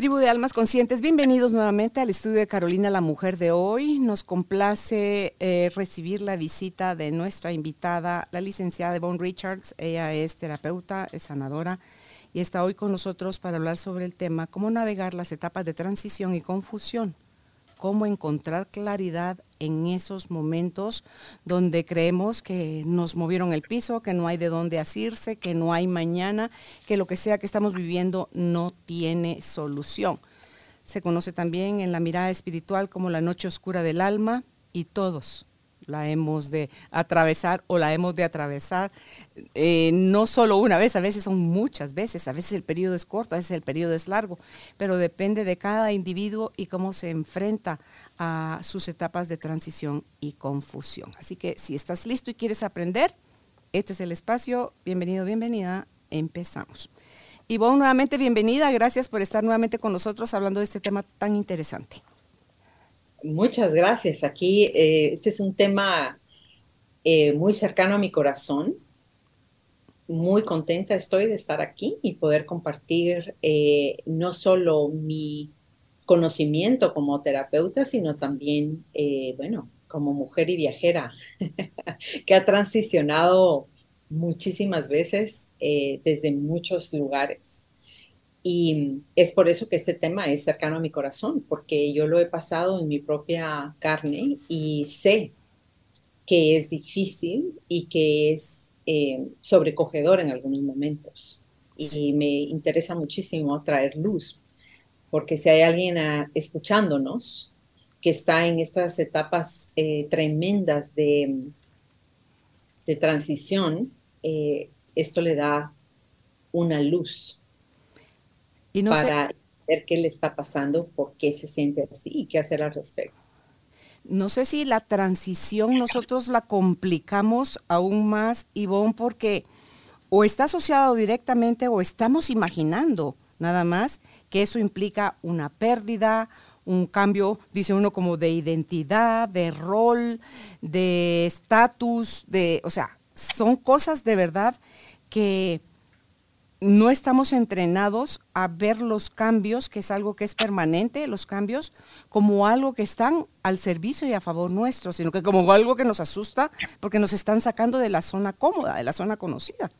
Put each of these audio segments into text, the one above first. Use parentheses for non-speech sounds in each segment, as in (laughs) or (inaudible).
Tribu de Almas Conscientes, bienvenidos nuevamente al estudio de Carolina la Mujer de hoy. Nos complace eh, recibir la visita de nuestra invitada, la licenciada Yvonne Richards. Ella es terapeuta, es sanadora y está hoy con nosotros para hablar sobre el tema cómo navegar las etapas de transición y confusión, cómo encontrar claridad en esos momentos donde creemos que nos movieron el piso, que no hay de dónde asirse, que no hay mañana, que lo que sea que estamos viviendo no tiene solución. Se conoce también en la mirada espiritual como la noche oscura del alma y todos la hemos de atravesar o la hemos de atravesar eh, no solo una vez, a veces son muchas veces, a veces el periodo es corto, a veces el periodo es largo, pero depende de cada individuo y cómo se enfrenta a sus etapas de transición y confusión. Así que si estás listo y quieres aprender, este es el espacio. Bienvenido, bienvenida. Empezamos. Ivonne, nuevamente bienvenida. Gracias por estar nuevamente con nosotros hablando de este tema tan interesante. Muchas gracias. Aquí eh, este es un tema eh, muy cercano a mi corazón. Muy contenta estoy de estar aquí y poder compartir eh, no solo mi conocimiento como terapeuta, sino también, bueno, como mujer y viajera (laughs) que ha transicionado muchísimas veces desde muchos lugares. Y es por eso que este tema es cercano a mi corazón, porque yo lo he pasado en mi propia carne y sé que es difícil y que es eh, sobrecogedor en algunos momentos. Y me interesa muchísimo traer luz, porque si hay alguien ah, escuchándonos que está en estas etapas eh, tremendas de, de transición, eh, esto le da una luz y no para ver qué le está pasando, por qué se siente así y qué hacer al respecto. No sé si la transición nosotros la complicamos aún más, Ivonne, porque o está asociado directamente o estamos imaginando nada más que eso implica una pérdida, un cambio, dice uno, como de identidad, de rol, de estatus, de, o sea, son cosas de verdad que no estamos entrenados a ver los cambios, que es algo que es permanente, los cambios, como algo que están al servicio y a favor nuestro, sino que como algo que nos asusta porque nos están sacando de la zona cómoda, de la zona conocida.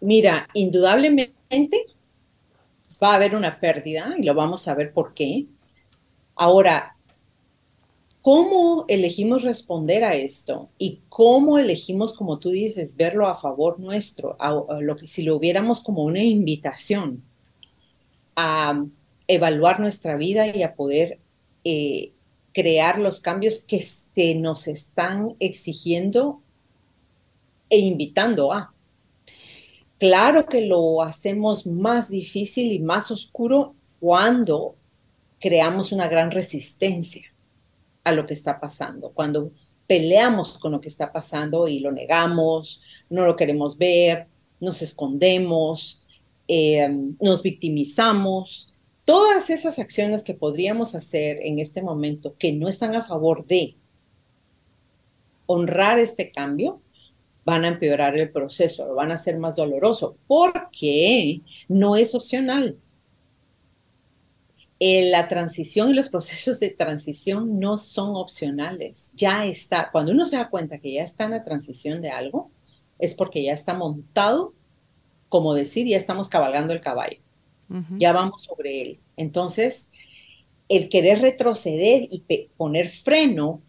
Mira, indudablemente va a haber una pérdida y lo vamos a ver por qué. Ahora, ¿Cómo elegimos responder a esto? ¿Y cómo elegimos, como tú dices, verlo a favor nuestro? si lo viéramos como una invitación a evaluar nuestra vida y a poder eh, crear los cambios que se nos están exigiendo e invitando a. Claro que lo hacemos más difícil y más oscuro cuando creamos una gran resistencia a lo que está pasando. Cuando peleamos con lo que está pasando y lo negamos, no lo queremos ver, nos escondemos, em, nos victimizamos, todas esas acciones que podríamos hacer en este momento que no están a favor de honrar este cambio, van a empeorar el proceso, lo van a hacer más doloroso, porque no es opcional. Eh, la transición y los procesos de transición no son opcionales. Ya está, cuando uno se da cuenta que ya está en la transición de algo, es porque ya está montado, como decir, ya estamos cabalgando el caballo, ya vamos sobre él. Entonces, el querer retroceder y poner freno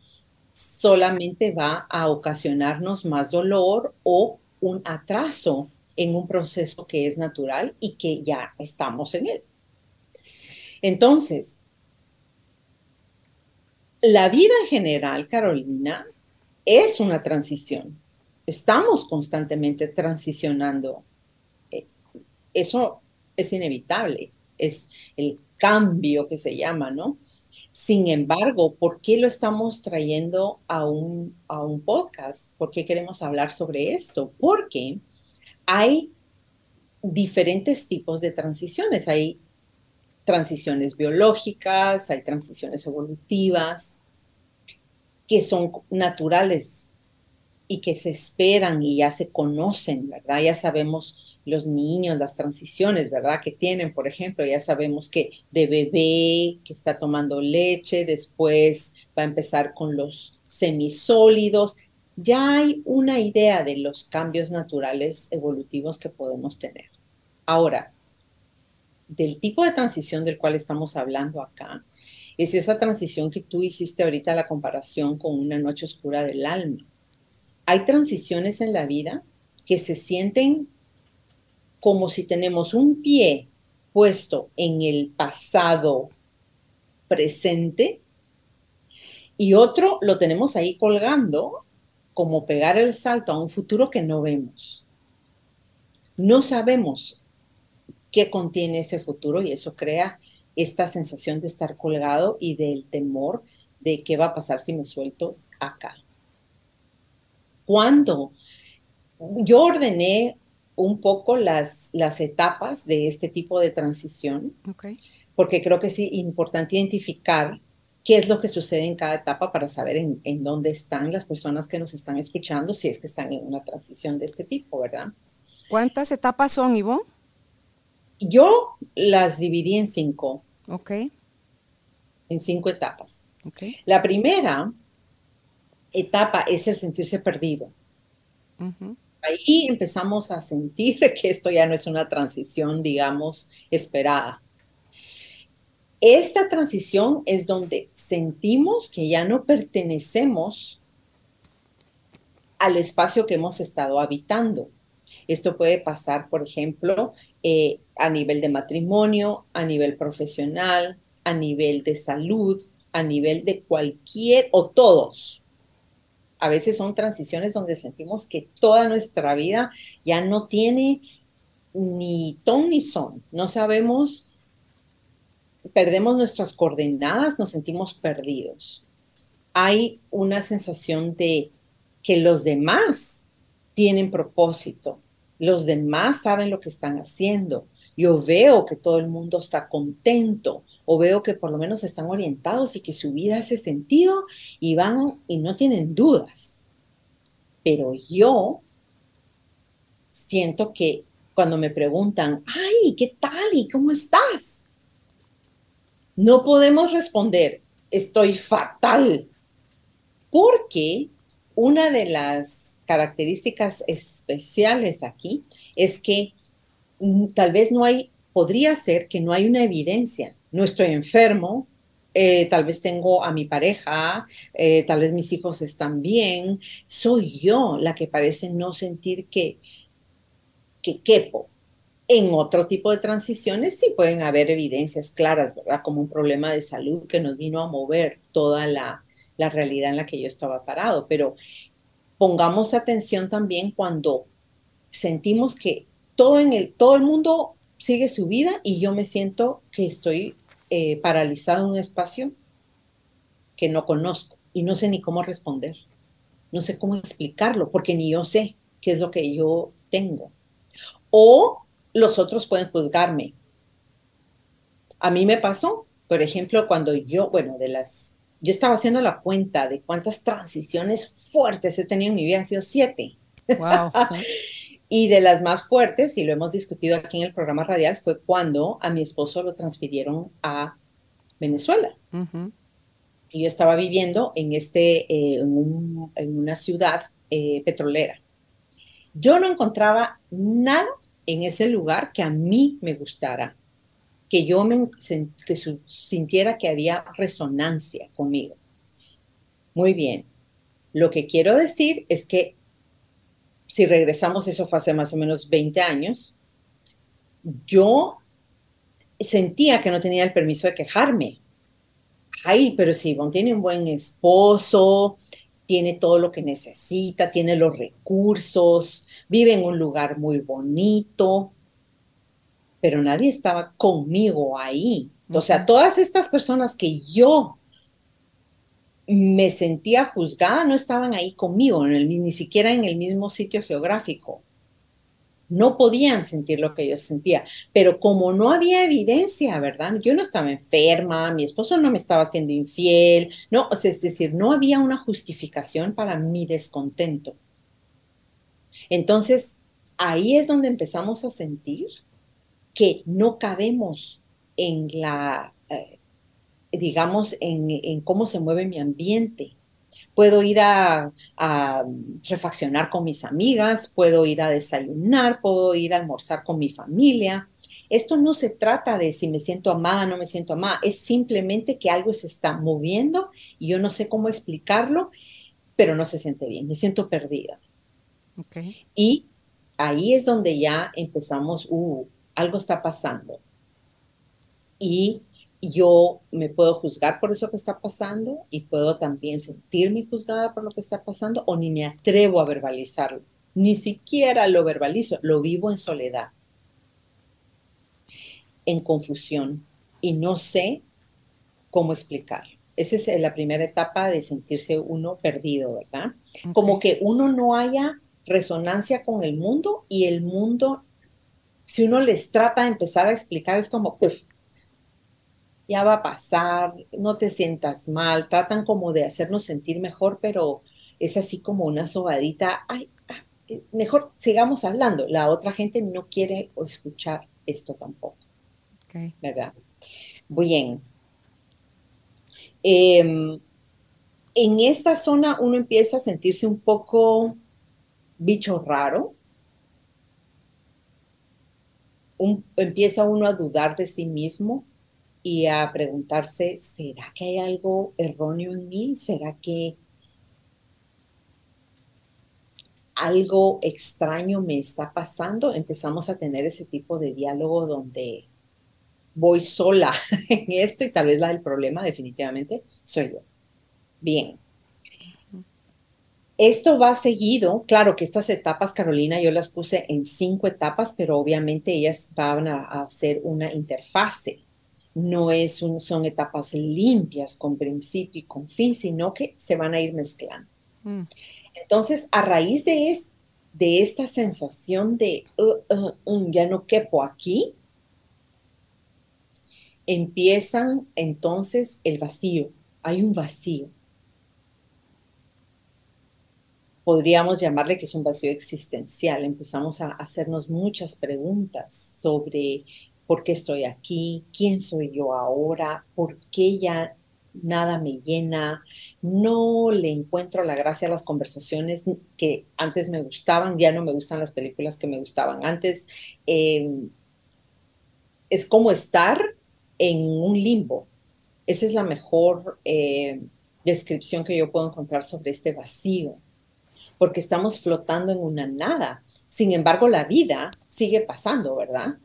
solamente va a ocasionarnos más dolor o un atraso en un proceso que es natural y que ya estamos en él. Entonces, la vida en general, Carolina, es una transición. Estamos constantemente transicionando. Eh, eso es inevitable, es el cambio que se llama, ¿no? Sin embargo, ¿por qué lo estamos trayendo a un, a un podcast? ¿Por qué queremos hablar sobre esto? Porque hay diferentes tipos de transiciones. Hay transiciones biológicas, hay transiciones evolutivas, que son naturales y que se esperan y ya se conocen, ¿verdad? Ya sabemos los niños, las transiciones, ¿verdad? Que tienen, por ejemplo, ya sabemos que de bebé que está tomando leche, después va a empezar con los semisólidos. Ya hay una idea de los cambios naturales evolutivos que podemos tener. Ahora, del tipo de transición del cual estamos hablando acá, es esa transición que tú hiciste ahorita, la comparación con una noche oscura del alma. Hay transiciones en la vida que se sienten como si tenemos un pie puesto en el pasado presente y otro lo tenemos ahí colgando como pegar el salto a un futuro que no vemos. No sabemos qué contiene ese futuro y eso crea esta sensación de estar colgado y del temor de qué va a pasar si me suelto acá. Cuando yo ordené un poco las, las etapas de este tipo de transición, porque creo que es importante identificar qué es lo que sucede en cada etapa para saber en, en, dónde están las personas que nos están escuchando, si es que están en una transición de este tipo, ¿verdad? ¿Cuántas etapas son, Ivo? Yo las dividí en cinco. Ok. En cinco etapas. Okay. La primera etapa es el sentirse perdido. Ahí empezamos a sentir (laughs) que esto ya no es una transición, digamos, esperada. Esta transición es donde sentimos que ya no pertenecemos al espacio que hemos estado habitando. Esto puede pasar, por ejemplo, eh, a nivel de matrimonio, a nivel profesional, a nivel de salud, a nivel de cualquier o todos a veces son transiciones donde sentimos que toda nuestra vida ya no tiene ni ton ni son. No sabemos, perdemos nuestras coordenadas, nos sentimos perdidos. Hay una sensación de que los demás tienen propósito, los demás saben lo que están haciendo. Yo veo que todo el mundo está contento, o veo que por lo menos están orientados y que su vida hace sentido y van y no tienen dudas. Pero yo siento que cuando me preguntan, ay, ¿qué tal y cómo estás? No podemos responder, estoy fatal, porque una de las características especiales aquí es que mm, tal vez no hay, podría ser que no hay una evidencia no estoy enfermo, eh, tal vez tengo a mi pareja, eh, tal vez mis hijos están bien, soy yo la que parece no sentir que, que quepo. En otro tipo de transiciones sí pueden haber evidencias claras, ¿verdad? Como un problema de salud que nos vino a mover toda la, la realidad en la que yo estaba parado, pero pongamos atención también cuando sentimos que todo, en el, todo el mundo sigue su vida y yo me siento que estoy eh, paralizado en un espacio que no conozco y no sé ni cómo responder. No sé cómo explicarlo porque ni yo sé qué es lo que yo tengo. O los otros pueden juzgarme. A mí me pasó, por ejemplo, cuando yo, bueno, de las, yo estaba haciendo la cuenta de cuántas transiciones fuertes he tenido en mi vida, han sido siete. Wow. (laughs) Y de las más fuertes, y lo hemos discutido aquí en el programa radial, fue cuando a mi esposo lo transfirieron a Venezuela. Y yo estaba viviendo en, este, eh, en, una ciudad eh, petrolera. Yo no encontraba nada en ese lugar que a mí me gustara, que yo me, que sintiera que había resonancia conmigo. Muy bien. Lo que quiero decir es que si regresamos, eso hace más o menos 20 años, yo sentía que no tenía el permiso de quejarme. Ay, pero si Ivonne tiene un buen esposo, tiene todo lo que necesita, tiene los recursos, vive en un lugar muy bonito, pero nadie estaba conmigo ahí. O sea, todas estas personas que yo me sentía juzgada, no estaban ahí conmigo, en el, ni siquiera en el mismo sitio geográfico. no podían sentir lo que yo sentía. Pero como no había evidencia, ¿verdad? Yo no estaba enferma, mi esposo no me estaba haciendo infiel, no, es decir, no había una justificación para mi descontento. Entonces, ahí es donde empezamos a sentir que no cabemos en la, eh, digamos, en cómo se mueve mi ambiente, puedo ir a, refaccionar con mis amigas, puedo ir a desayunar, puedo ir a almorzar con mi familia. Esto no se trata de si me siento amada, no me siento amada, es simplemente que algo se está moviendo y yo no sé cómo explicarlo, pero no se siente bien, me siento perdida. Y ahí es donde ya empezamos, uh, algo está pasando. Y yo me puedo juzgar por eso que está pasando y puedo también sentirme juzgada por lo que está pasando o ni me atrevo a verbalizarlo. Ni siquiera lo verbalizo, lo vivo en soledad, en confusión y no sé cómo explicarlo. Esa es la primera etapa de sentirse uno perdido, ¿verdad? Como que uno no haya resonancia con el mundo y el mundo, si uno les trata de empezar a explicar, es como, uf, ya va a pasar, no te sientas mal, tratan como de hacernos sentir mejor, pero es así como una sobadita, ay, ah, eh, mejor sigamos hablando. La otra gente no quiere escuchar esto tampoco. ¿Verdad? Bien. Em, en esta zona uno empieza a sentirse un poco bicho raro. Empieza uno a dudar de sí mismo, y a preguntarse, ¿será que hay algo erróneo en mí? ¿Será que algo extraño me está pasando? Empezamos a tener ese tipo de diálogo donde voy sola (laughs) en esto y tal vez la del problema definitivamente soy yo. Bien. Esto va seguido, claro que estas etapas, Carolina, yo las puse en cinco etapas, pero obviamente ellas van a, hacer una interfase no es son etapas limpias con principio y con fin, sino que se van a ir mezclando. Mm. Entonces, a raíz de, de esta sensación de uh, uh, um, ya no quepo aquí, empiezan entonces el vacío. Hay un vacío. Podríamos llamarle que es un vacío existencial. Empezamos a hacernos muchas preguntas sobre por qué estoy aquí, quién soy yo ahora, por qué ya nada me llena, no le encuentro la gracia a las conversaciones que antes me gustaban, ya no me gustan las películas que me gustaban antes. Em, es como estar en un limbo. Esa es la mejor eh, descripción que yo puedo encontrar sobre este vacío, porque estamos flotando en una nada. Sin embargo, la vida sigue pasando, ¿verdad?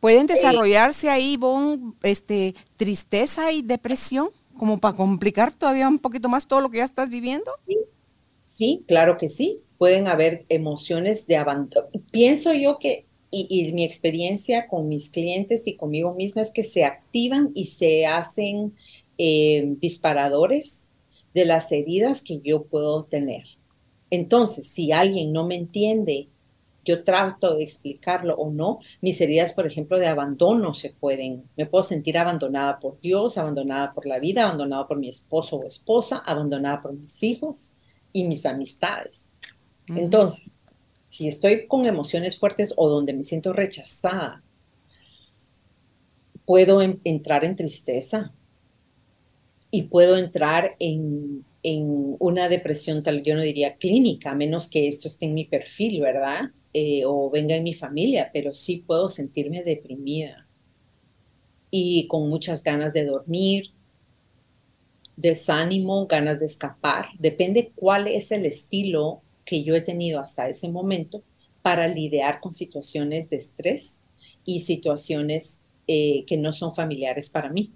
¿Pueden desarrollarse ahí, Bon, este, tristeza y depresión, como para complicar todavía un poquito más todo lo que ya estás viviendo? Sí, claro que sí. Pueden haber emociones de abandono. Pienso yo que, y, mi experiencia con mis clientes y conmigo misma es que se activan y se hacen eh, disparadores de las heridas que yo puedo tener. Entonces, si alguien no me entiende yo trato de explicarlo o no, mis heridas, por ejemplo, de abandono se pueden, me puedo sentir abandonada por Dios, abandonada por la vida, abandonada por mi esposo o esposa, abandonada por mis hijos y mis amistades. Entonces, si estoy con emociones fuertes o donde me siento rechazada, puedo entrar en tristeza y puedo entrar en, en una depresión tal, yo no diría clínica, a menos que esto esté en mi perfil, ¿verdad? Eh, o venga en mi familia, pero sí puedo sentirme deprimida y con muchas ganas de dormir, desánimo, ganas de escapar. Depende cuál es el estilo que yo he tenido hasta ese momento para lidiar con situaciones de estrés y situaciones eh, que no son familiares para mí.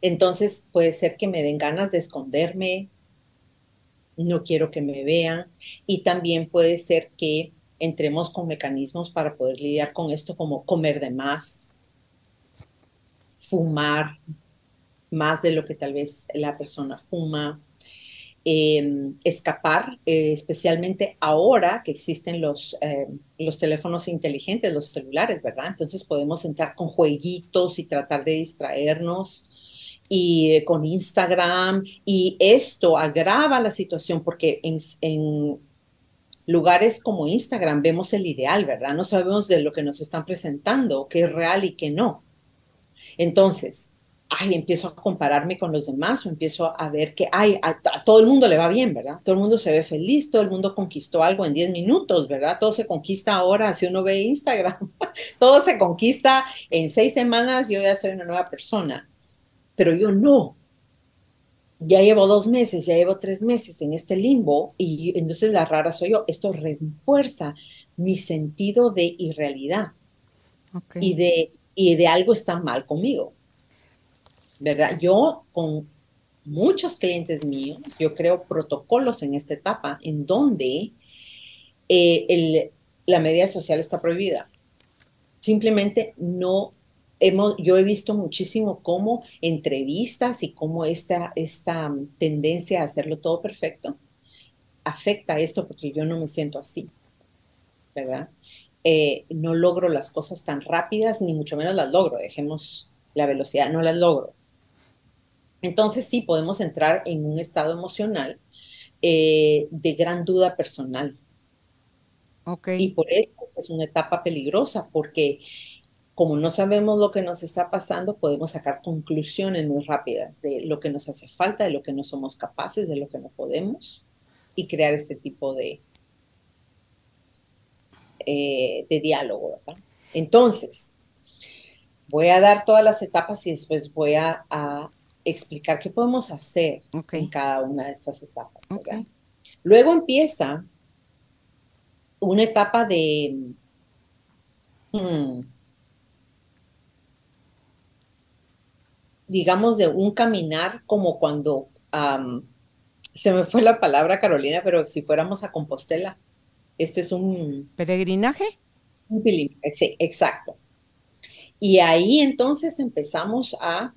Entonces puede ser que me den ganas de esconderme, no quiero que me vean. Y también puede ser que entremos con mecanismos para poder lidiar con esto, como comer de más, fumar más de lo que tal vez la persona fuma, em, escapar, eh, especialmente ahora que existen los, em, los teléfonos inteligentes, los celulares, ¿verdad? Entonces podemos entrar con jueguitos y tratar de distraernos y eh, con Instagram y esto agrava la situación porque en, en lugares como Instagram vemos el ideal, ¿verdad? No sabemos de lo que nos están presentando, qué es real y qué no. Entonces, ay, empiezo a compararme con los demás o empiezo a ver que, ay, a, todo el mundo le va bien, ¿verdad? Todo el mundo se ve feliz, todo el mundo conquistó algo en 10 minutos, ¿verdad? Todo se conquista ahora, si uno ve Instagram, (laughs) todo se conquista en seis semanas, yo ya soy una nueva persona, pero yo no. Ya llevo dos meses, ya llevo tres meses en este limbo y entonces la rara soy yo. Esto refuerza mi sentido de irrealidad y, de, y de algo está mal conmigo. ¿Verdad? Yo con muchos clientes míos, yo creo protocolos en esta etapa en donde eh, la media social está prohibida. Simplemente no hemos, yo he visto muchísimo cómo entrevistas y cómo esta, esta tendencia a hacerlo todo perfecto afecta esto porque yo no me siento así, ¿verdad? Eh, no logro las cosas tan rápidas, ni mucho menos las logro, dejemos la velocidad, no las logro. Entonces sí podemos entrar en un estado emocional eh, de gran duda personal. Okay. Y por eso es una etapa peligrosa, porque como no sabemos lo que nos está pasando, podemos sacar conclusiones muy rápidas de lo que nos hace falta, de lo que no somos capaces, de lo que no podemos, y crear este tipo de, eh, de diálogo. Entonces, voy a dar todas las etapas y después voy a explicar qué podemos hacer en cada una de estas etapas. Luego empieza una etapa de... Hmm, digamos, de un caminar como cuando... se me fue la palabra, Carolina, pero si fuéramos a Compostela, este es un... ¿Peregrinaje? Un sí, exacto. Y ahí entonces empezamos a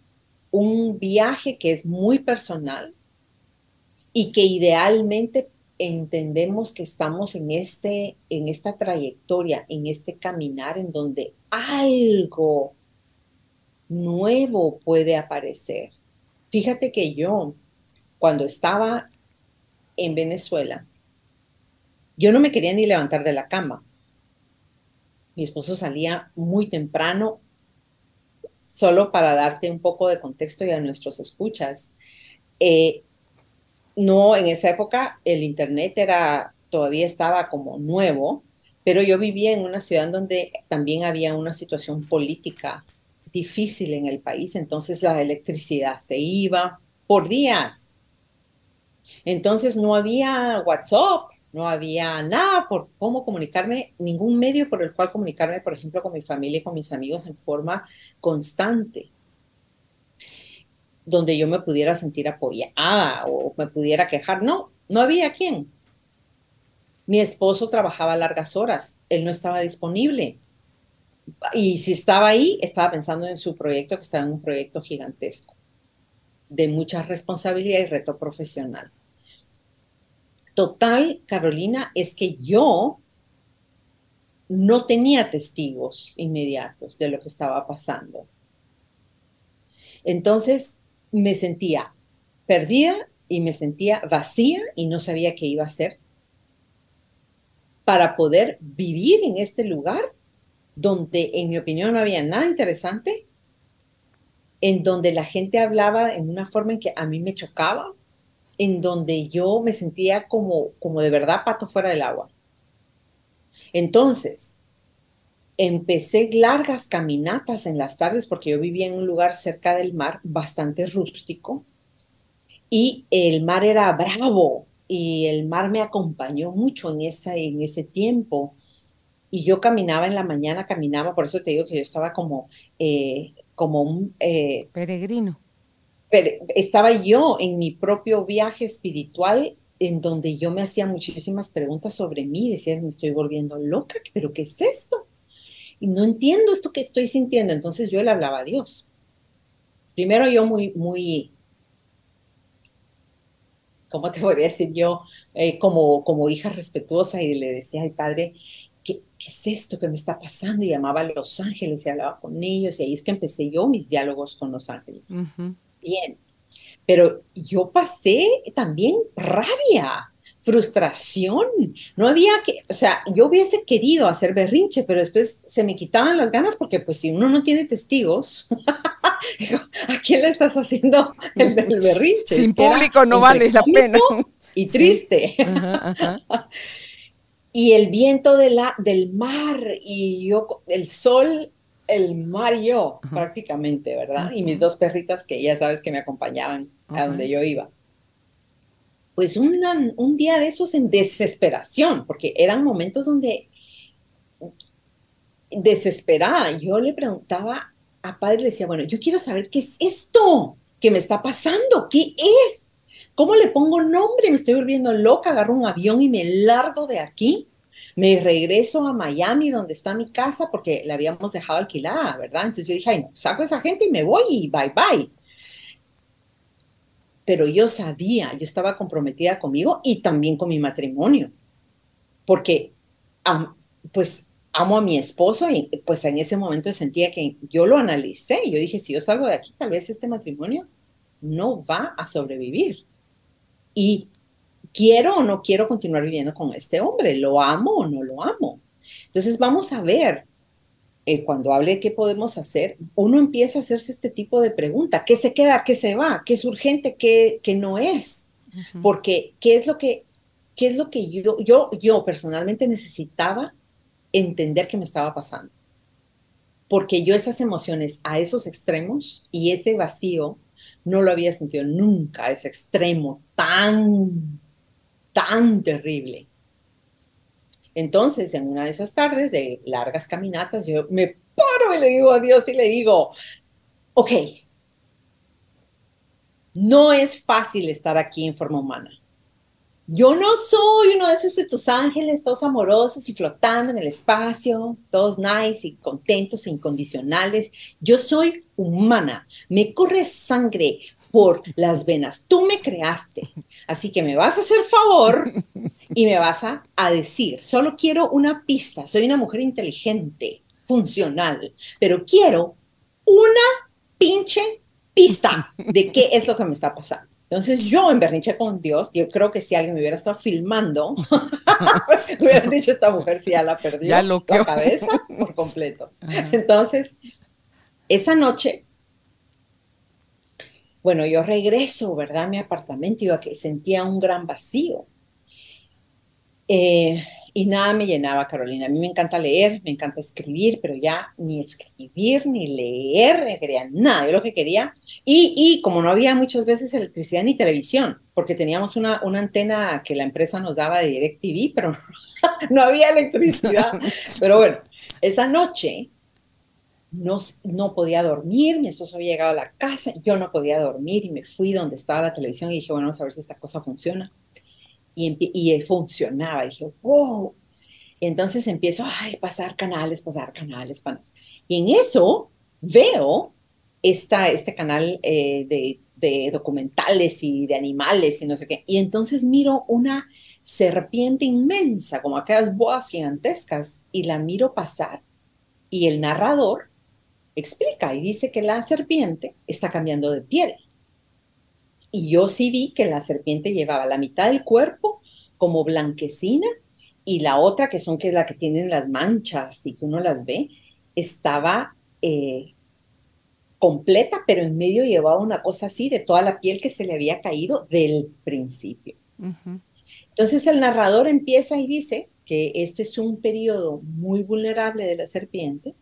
un viaje que es muy personal y que idealmente entendemos que estamos en, este, en esta trayectoria, en este caminar en donde algo nuevo puede aparecer. Fíjate que yo, cuando estaba en Venezuela, yo no me quería ni levantar de la cama. Mi esposo salía muy temprano solo para darte un poco de contexto y a nuestros escuchas, eh, no, en esa época el Internet era, todavía estaba como nuevo, pero yo vivía en una ciudad donde también había una situación política difícil en el país, entonces la electricidad se iba por días. Entonces no había WhatsApp, no había nada por cómo comunicarme, ningún medio por el cual comunicarme, por ejemplo, con mi familia y con mis amigos en forma constante, donde yo me pudiera sentir apoyada o me pudiera quejar. No, no había quien. Mi esposo trabajaba largas horas, él no estaba disponible. Y si estaba ahí, estaba pensando en su proyecto, que estaba en un proyecto gigantesco, de mucha responsabilidad y reto profesional. Total, Carolina, es que yo no tenía testigos inmediatos de lo que estaba pasando. Entonces me sentía perdida y me sentía vacía y no sabía qué iba a hacer para poder vivir en este lugar donde, en mi opinión, no había nada interesante, en donde la gente hablaba en una forma en que a mí me chocaba, en donde yo me sentía como, como de verdad pato fuera del agua. Entonces, empecé largas caminatas en las tardes porque yo vivía en un lugar cerca del mar, bastante rústico, y el mar era bravo y el mar me acompañó mucho en, esa, en ese tiempo. Y yo caminaba en la mañana, caminaba, por eso te digo que yo estaba como, eh, como un... Eh, Peregrino estaba yo en mi propio viaje espiritual en donde yo me hacía muchísimas preguntas sobre mí, decía, me estoy volviendo loca, pero ¿qué es esto? Y no entiendo esto que estoy sintiendo. Entonces yo le hablaba a Dios. Primero yo muy, muy, ¿cómo te podría decir yo? Eh, como, como hija respetuosa y le decía al padre, ¿qué, ¿qué, es esto que me está pasando? Y llamaba a los ángeles y hablaba con ellos y ahí es que empecé yo mis diálogos con los ángeles. Bien, pero yo pasé también rabia, frustración. No había que, o sea, yo hubiese querido hacer berrinche, pero después se me quitaban las ganas porque pues si uno no tiene testigos, (laughs) ¿a quién le estás haciendo el del berrinche? Sin público no vale la pena. Y triste. (laughs) y el viento de la, del mar y yo, el sol, el mar y yo, prácticamente, ¿verdad? Y mis dos perritas que ya sabes que me acompañaban a donde yo iba. Pues un día de esos en desesperación, porque eran momentos donde desesperada, yo le preguntaba a padre, le decía, bueno, yo quiero saber qué es esto que me está pasando, qué es, cómo le pongo nombre, me estoy volviendo loca, agarro un avión y me largo de aquí, me regreso a Miami, donde está mi casa, porque la habíamos dejado alquilada, ¿verdad? Entonces yo dije, ay, saco esa gente y me voy y bye bye pero yo sabía, yo estaba comprometida conmigo y también con mi matrimonio, porque pues amo a mi esposo y pues en ese momento sentía que yo lo analicé y yo dije, si yo salgo de aquí, tal vez este matrimonio no va a sobrevivir. Y quiero o no quiero continuar viviendo con este hombre, lo amo o no lo amo. Entonces vamos a ver eh, cuando hable qué podemos hacer, uno empieza a hacerse este tipo de pregunta, ¿qué se queda, qué se va, qué es urgente, qué, qué no es? Porque ¿qué es lo que, qué es lo que yo, yo, yo personalmente necesitaba entender que me estaba pasando? Porque yo esas emociones a esos extremos y ese vacío no lo había sentido nunca, ese extremo tan, tan terrible. Entonces, en una de esas tardes de largas caminatas, yo me paro y le digo a Dios y le digo, ok, no es fácil estar aquí en forma humana. Yo no soy uno de esos de tus ángeles, todos amorosos y flotando en el espacio, todos nice y contentos e incondicionales. Yo soy humana, me corre sangre por las venas. Tú me creaste, así que me vas a hacer favor y me vas a, a decir, solo quiero una pista, soy una mujer inteligente, funcional, pero quiero una pinche pista de qué es lo que me está pasando. Entonces yo en berrinche con Dios, yo creo que si alguien me hubiera estado filmando, (laughs) me hubieran dicho esta mujer si ya la perdió ya la cabeza por completo. Entonces, esa noche, bueno, yo regreso, ¿verdad? A mi apartamento y yo sentía un gran vacío. Eh, y nada me llenaba, Carolina. A mí me encanta leer, me encanta escribir, pero ya ni escribir ni leer, me quería nada. Yo lo que quería, y, y como no había muchas veces electricidad ni televisión, porque teníamos una, una antena que la empresa nos daba de DirecTV, pero no, (laughs) no había electricidad. (laughs) Pero bueno, esa noche no, no podía dormir, mi esposo había llegado a la casa, yo no podía dormir y me fui donde estaba la televisión y dije, bueno, vamos a ver si esta cosa funciona y, funcionaba. Y dije, wow. entonces empiezo a pasar canales, pasar canales, canales. Y en eso veo esta, este canal eh, de, de, documentales y de animales y no sé qué. Y entonces miro una serpiente inmensa, como aquellas boas gigantescas, y la miro pasar. Y el narrador explica y dice que la serpiente está cambiando de piel. Y yo sí vi que la serpiente llevaba la mitad del cuerpo como blanquecina y la otra, que son que la que tienen las manchas y que uno las ve, estaba eh, completa, pero en medio llevaba una cosa así de toda la piel que se le había caído del principio. Entonces el narrador empieza y dice que este es un periodo muy vulnerable de la serpiente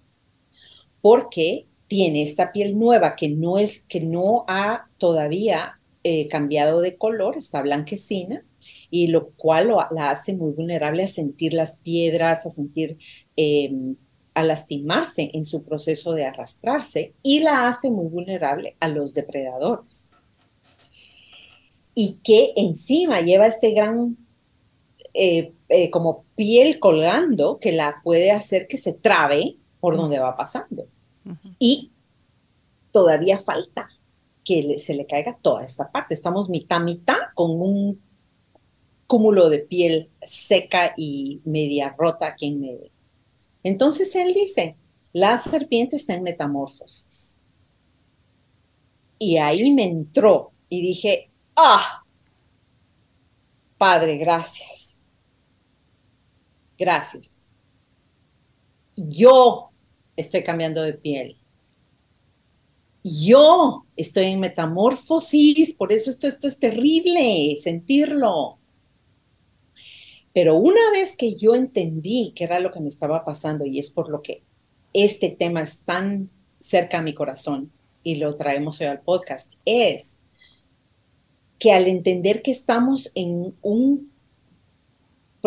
porque tiene esta piel nueva que no es que no ha todavía eh, cambiado de color, está blanquecina, y lo cual la hace muy vulnerable a sentir las piedras, a sentir, em, a lastimarse en su proceso de arrastrarse, y la hace muy vulnerable a los depredadores. Y que encima lleva este gran eh, eh, como piel colgando que la puede hacer que se trabe por donde va pasando. Y todavía falta que se le caiga toda esta parte. Estamos mitad mitad con un cúmulo de piel seca y media rota aquí en medio. Entonces él dice, la serpiente está en metamorfosis. Y ahí me entró y dije, ah, Padre, gracias. Gracias. Yo estoy cambiando de piel. Yo estoy en metamorfosis, por eso esto, esto es terrible, sentirlo. Pero una vez que yo entendí qué era lo que me estaba pasando y es por lo que este tema es tan cerca a mi corazón y lo traemos hoy al podcast, es que al entender que estamos en un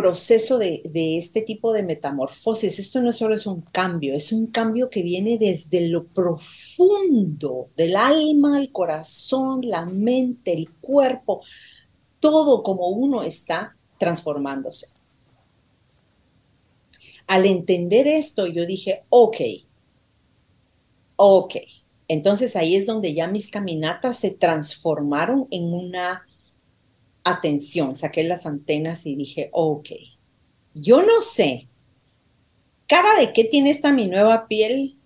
proceso de, este tipo de metamorfosis, esto no solo es un cambio, es un cambio que viene desde lo profundo del alma, el corazón, la mente, el cuerpo, todo como uno está transformándose. Al entender esto, yo dije, ok, ok, entonces ahí es donde ya mis caminatas se transformaron en una atención. Saqué las antenas y dije, ok, yo no sé, cara de qué tiene esta mi nueva piel,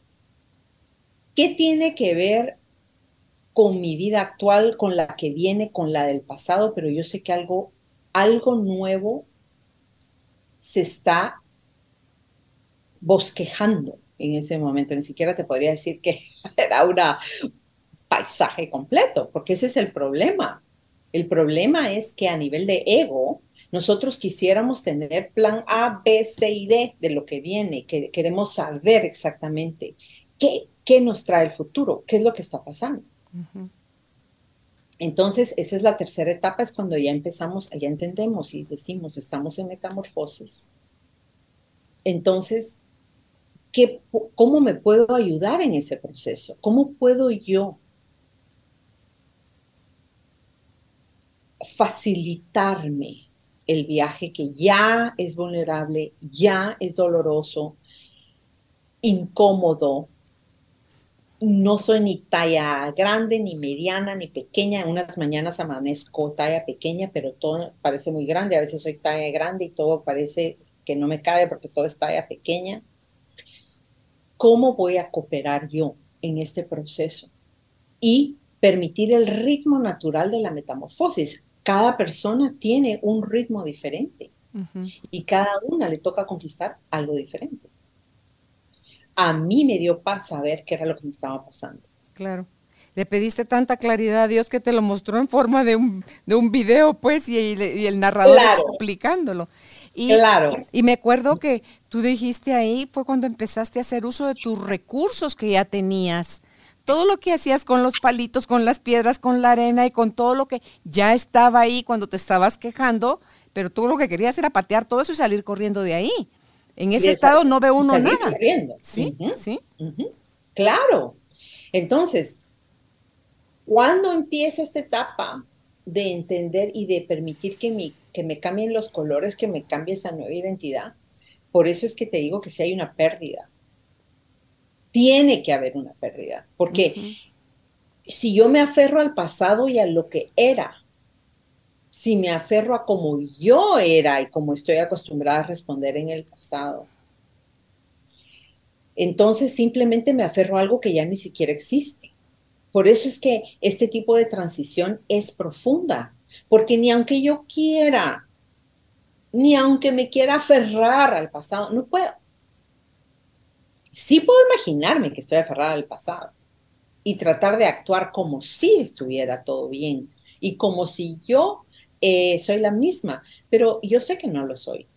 qué tiene que ver con mi vida actual, con la que viene, con la del pasado, pero yo sé que algo, algo nuevo se está bosquejando en ese momento. Ni siquiera te podría decir que (laughs) era un paisaje completo, porque ese es el problema. El problema es que a nivel de ego, nosotros quisiéramos tener plan A, B, C y D de lo que viene, que queremos saber exactamente qué, qué nos trae el futuro, qué es lo que está pasando. Entonces, esa es la tercera etapa, es cuando ya empezamos, ya entendemos y decimos, estamos en metamorfosis. Entonces, ¿cómo me puedo ayudar en ese proceso? ¿Cómo puedo yo facilitarme el viaje que ya es vulnerable, ya es doloroso, incómodo? No soy ni talla grande, ni mediana, ni pequeña. En unas mañanas amanezco talla pequeña, pero todo parece muy grande. A veces soy talla grande y todo parece que no me cabe porque todo es talla pequeña cómo voy a cooperar yo en este proceso y permitir el ritmo natural de la metamorfosis. Cada persona tiene un ritmo diferente y cada una le toca conquistar algo diferente. A mí me dio paz saber qué era lo que me estaba pasando. Claro. Le pediste tanta claridad a Dios que te lo mostró en forma de un, de un video, pues, y, el narrador explicándolo. Y, claro. Y me acuerdo que tú dijiste ahí, fue cuando empezaste a hacer uso de tus recursos que ya tenías. Todo lo que hacías con los palitos, con las piedras, con la arena y con todo lo que ya estaba ahí cuando te estabas quejando, pero tú lo que querías era patear todo eso y salir corriendo de ahí. En ese estado no ve uno nada. Corriendo. Sí, sí. Claro. Entonces, cuando empieza esta etapa de entender y de permitir que mi que me cambien los colores, que me cambie esa nueva identidad. Por eso es que te digo que si hay una pérdida, tiene que haber una pérdida, porque si yo me aferro al pasado y a lo que era, si me aferro a como yo era y como estoy acostumbrada a responder en el pasado, entonces simplemente me aferro a algo que ya ni siquiera existe. Por eso es que este tipo de transición es profunda, porque ni aunque yo quiera, ni aunque me quiera aferrar al pasado, no puedo. Sí puedo imaginarme que estoy aferrada al pasado y tratar de actuar como si estuviera todo bien y como si yo eh, soy la misma, pero yo sé que no lo soy.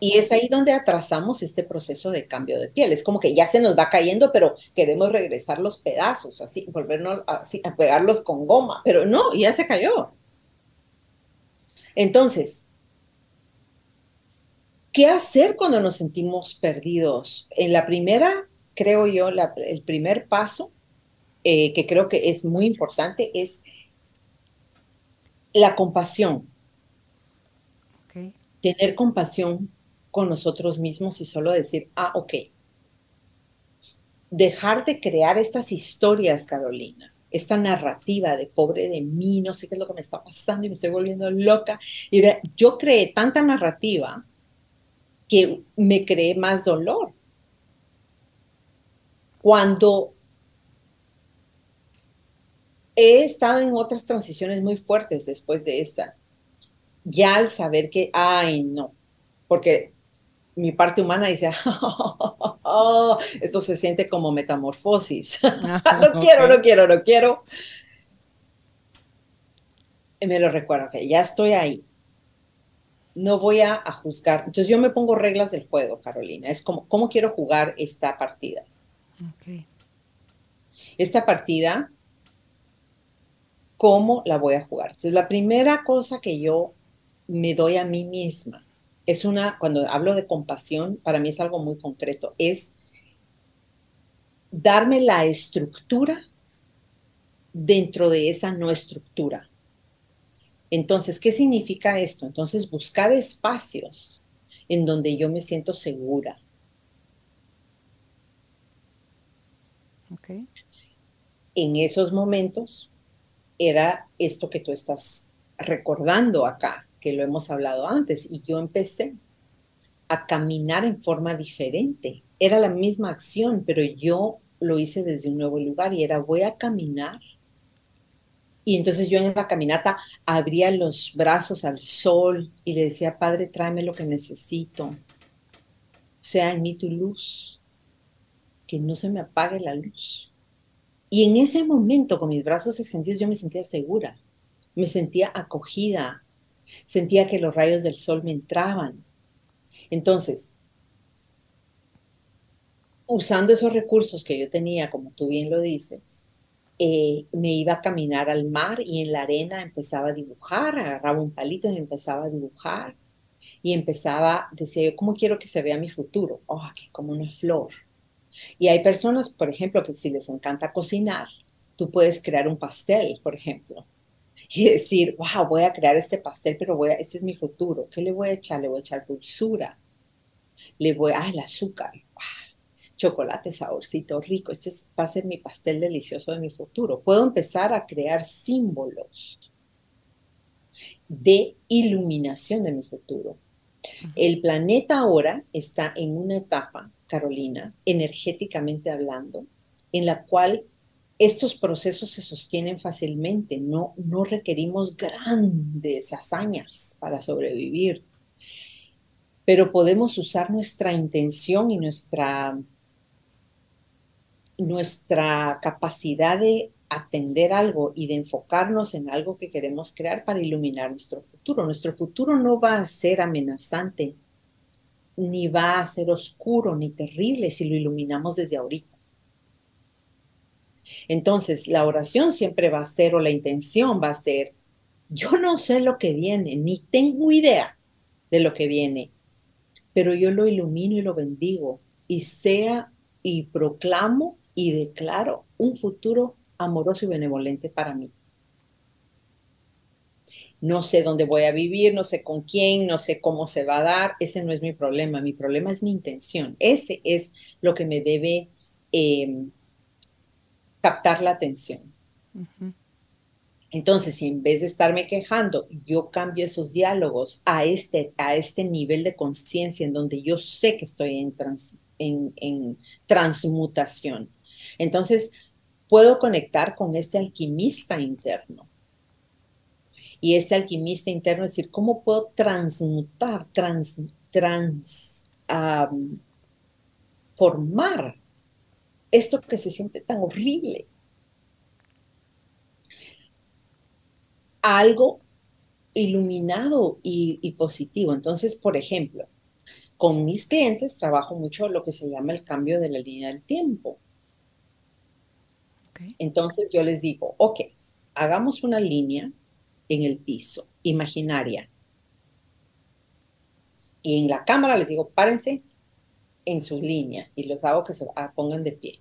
Y es ahí donde atrasamos este proceso de cambio de piel. Es como que ya se nos va cayendo, pero queremos regresar los pedazos, así, volvernos así, a pegarlos con goma. Pero no, ya se cayó. Entonces, ¿qué hacer cuando nos sentimos perdidos? En la primera, creo yo, el primer paso, eh, que creo que es muy importante, es la compasión. Tener compasión con nosotros mismos y solo decir, ah, ok. Dejar de crear estas historias, Carolina, esta narrativa de pobre de mí, no sé qué es lo que me está pasando y me estoy volviendo loca. Y yo creé tanta narrativa que me creé más dolor. Cuando he estado en otras transiciones muy fuertes después de esta, ya al saber que, ay, no, porque mi parte humana dice, (laughs) oh, esto se siente como metamorfosis. (laughs) no quiero, no quiero, no quiero. Y me lo recuerdo, que ya estoy ahí. No voy a, juzgar. Entonces yo me pongo reglas del juego, Carolina. Es como, ¿cómo quiero jugar esta partida? Esta partida, ¿cómo la voy a jugar? Entonces la primera cosa que yo me doy a mí misma es una, cuando hablo de compasión, para mí es algo muy concreto, es darme la estructura dentro de esa no estructura. Entonces, ¿qué significa esto? Entonces, buscar espacios en donde yo me siento segura. En esos momentos era esto que tú estás recordando acá, que lo hemos hablado antes, y yo empecé a caminar en forma diferente. Era la misma acción, pero yo lo hice desde un nuevo lugar y era voy a caminar. Y entonces yo en la caminata abría los brazos al sol y le decía, Padre, tráeme lo que necesito. Sea en mí tu luz, que no se me apague la luz. Y en ese momento, con mis brazos extendidos, yo me sentía segura, me sentía acogida, Sentía que los rayos del sol me entraban. Entonces, usando esos recursos que yo tenía, como tú bien lo dices, eh, me iba a caminar al mar y en la arena empezaba a dibujar, agarraba un palito y empezaba a dibujar. Y empezaba, decía yo, ¿cómo quiero que se vea mi futuro? Oh, que como una flor. Y hay personas, por ejemplo, que si les encanta cocinar, tú puedes crear un pastel, por ejemplo, y decir, wow, voy a crear este pastel, pero voy a, este es mi futuro. ¿Qué le voy a echar? Le voy a echar dulzura. Le voy a, ah, el azúcar, chocolate, saborcito rico. Este va a ser mi pastel delicioso de mi futuro. Puedo empezar a crear símbolos de iluminación de mi futuro. El planeta ahora está en una etapa, Carolina, energéticamente hablando, en la cual estos procesos se sostienen fácilmente, no, no requerimos grandes hazañas para sobrevivir, pero podemos usar nuestra intención y nuestra, nuestra capacidad de atender algo y de enfocarnos en algo que queremos crear para iluminar nuestro futuro. Nuestro futuro no va a ser amenazante, ni va a ser oscuro, ni terrible si lo iluminamos desde ahorita. Entonces, la oración siempre va a ser, o la intención va a ser, yo no sé lo que viene, ni tengo idea de lo que viene, pero yo lo ilumino y lo bendigo, y sea y proclamo y declaro un futuro amoroso y benevolente para mí. No sé dónde voy a vivir, no sé con quién, no sé cómo se va a dar, ese no es mi problema, mi problema es mi intención, ese es lo que me debe eh, captar la atención. Entonces, si en vez de estarme quejando, yo cambio esos diálogos a este, a este nivel de conciencia en donde yo sé que estoy en, en, transmutación, entonces puedo conectar con este alquimista interno. Y este alquimista interno es decir, ¿cómo puedo transmutar, trans, transformar esto que se siente tan horrible algo iluminado y, positivo. Entonces, por ejemplo, con mis clientes trabajo mucho lo que se llama el cambio de la línea del tiempo. Entonces yo les digo, ok, hagamos una línea en el piso, imaginaria. Y en la cámara les digo, párense en su línea y los hago que se pongan de pie.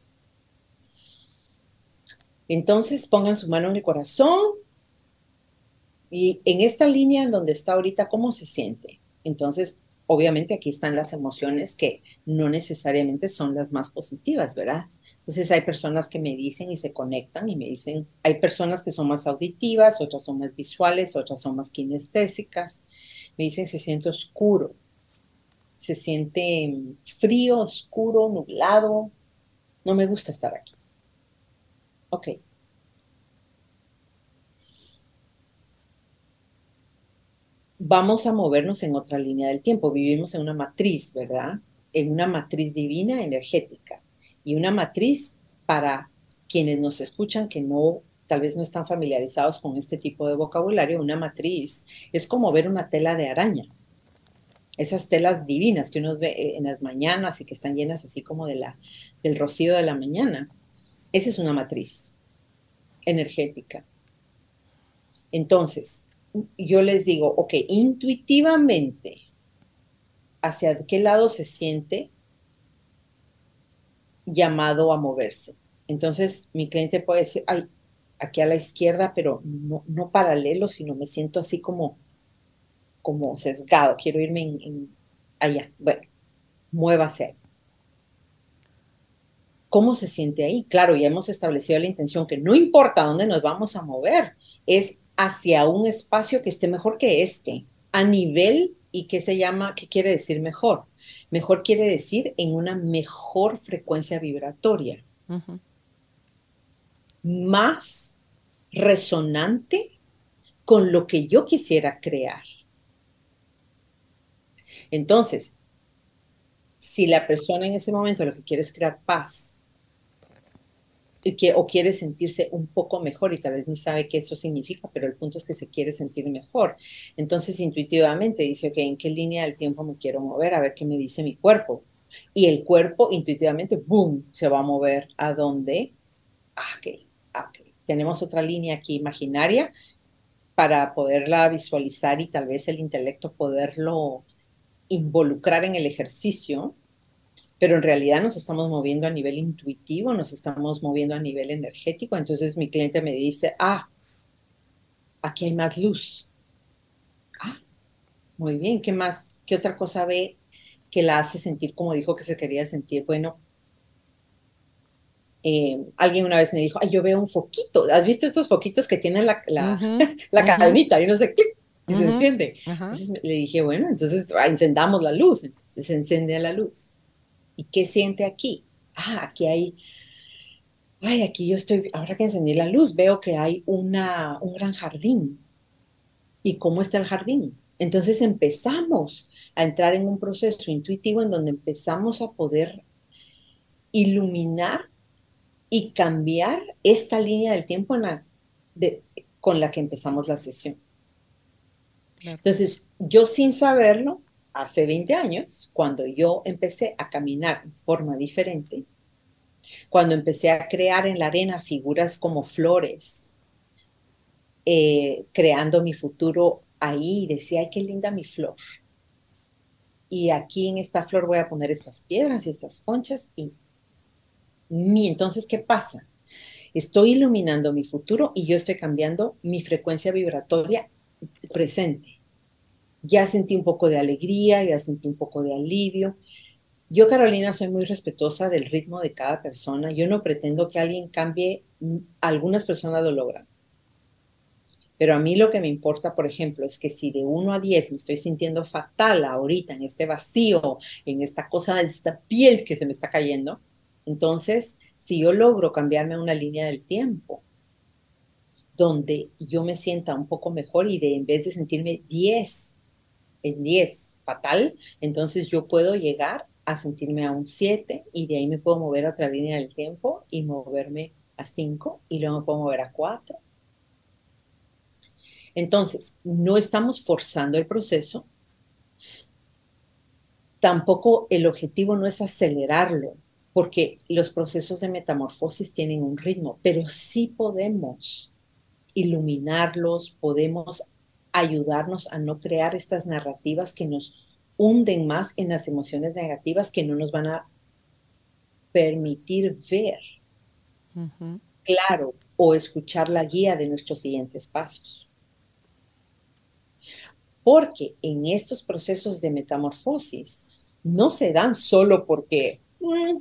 Entonces pongan su mano en el corazón y en esta línea en donde está ahorita, ¿cómo se siente? Entonces, obviamente aquí están las emociones que no necesariamente son las más positivas, ¿verdad? Entonces hay personas que me dicen y se conectan y me dicen, hay personas que son más auditivas, otras son más visuales, otras son más kinestésicas. Me dicen, se siente oscuro, se siente mm, frío, oscuro, nublado. No me gusta estar aquí. Ok. Vamos a movernos en otra línea del tiempo. Vivimos en una matriz, ¿verdad? En una matriz divina energética y una matriz para quienes nos escuchan que no tal vez no están familiarizados con este tipo de vocabulario, una matriz es como ver una tela de araña. Esas telas divinas que uno ve en las mañanas y que están llenas así como de la, del rocío de la mañana. Esa es una matriz energética. Entonces, yo les digo, ok, intuitivamente, ¿hacia qué lado se siente llamado a moverse. Entonces, mi cliente puede decir, ay, aquí a la izquierda, pero no, no paralelo, sino me siento así como, como sesgado, quiero irme allá. Bueno, muévase ¿Cómo se siente ahí? Claro, ya hemos establecido la intención que no importa dónde nos vamos a mover, es hacia un espacio que esté mejor que este, a nivel y que se llama, ¿qué quiere decir mejor? Mejor quiere decir en una mejor frecuencia vibratoria. Más resonante con lo que yo quisiera crear. Entonces, si la persona en ese momento lo que quiere es crear paz, que, o quiere sentirse un poco mejor y tal vez ni sabe qué eso significa, pero el punto es que se quiere sentir mejor. Entonces intuitivamente dice, ok, ¿en qué línea del tiempo me quiero mover? A ver qué me dice mi cuerpo. Y el cuerpo intuitivamente, ¡boom!, se va a mover a donde, ah, ok, ah, ok. Tenemos otra línea aquí imaginaria para poderla visualizar y tal vez el intelecto poderlo involucrar en el ejercicio pero en realidad nos estamos moviendo a nivel intuitivo, nos estamos moviendo a nivel energético. Entonces mi cliente me dice, ah, aquí hay más luz. Ah, muy bien, ¿qué más? ¿Qué otra cosa ve que la hace sentir como dijo que se quería sentir? Bueno, eh, alguien una vez me dijo, ay, yo veo un foquito. ¿Has visto estos foquitos que tienen la, la, (laughs) la cadenita y no sé qué? Y se enciende. Entonces le dije, bueno, entonces ah, encendamos la luz. Entonces se enciende la luz. ¿Y qué siente aquí? Ah, aquí hay, ay, aquí yo estoy, ahora que encendí la luz, veo que hay una, un gran jardín. ¿Y cómo está el jardín? Entonces empezamos a entrar en un proceso intuitivo en donde empezamos a poder iluminar y cambiar esta línea del tiempo con la que empezamos la sesión. Entonces, yo sin saberlo, hace 20 años, cuando yo empecé a caminar de forma diferente, cuando empecé a crear en la arena figuras como flores, eh, creando mi futuro ahí, decía, ay, qué linda mi flor. Y aquí en esta flor voy a poner estas piedras y estas conchas y mi, entonces, ¿qué pasa? Estoy iluminando mi futuro y yo estoy cambiando mi frecuencia vibratoria presente ya sentí un poco de alegría, ya sentí un poco de alivio. Yo, Carolina, soy muy respetuosa del ritmo de cada persona. Yo no pretendo que alguien cambie, algunas personas lo logran. Pero a mí lo que me importa, por ejemplo, es que si de 1 a 10 me estoy sintiendo fatal ahorita, en este vacío, en esta cosa, en esta piel que se me está cayendo, entonces, si yo logro cambiarme a una línea del tiempo, donde yo me sienta un poco mejor y de en vez de sentirme 10, en 10 fatal, entonces yo puedo llegar a sentirme a un 7 y de ahí me puedo mover a otra línea del tiempo y moverme a 5 y luego me puedo mover a 4. Entonces, no estamos forzando el proceso. Tampoco el objetivo no es acelerarlo, porque los procesos de metamorfosis tienen un ritmo, pero sí podemos iluminarlos, podemos ayudarnos a no crear estas narrativas que nos hunden más en las emociones negativas que no nos van a permitir ver claro o escuchar la guía de nuestros siguientes pasos. Porque en estos procesos de metamorfosis no se dan solo porque mm,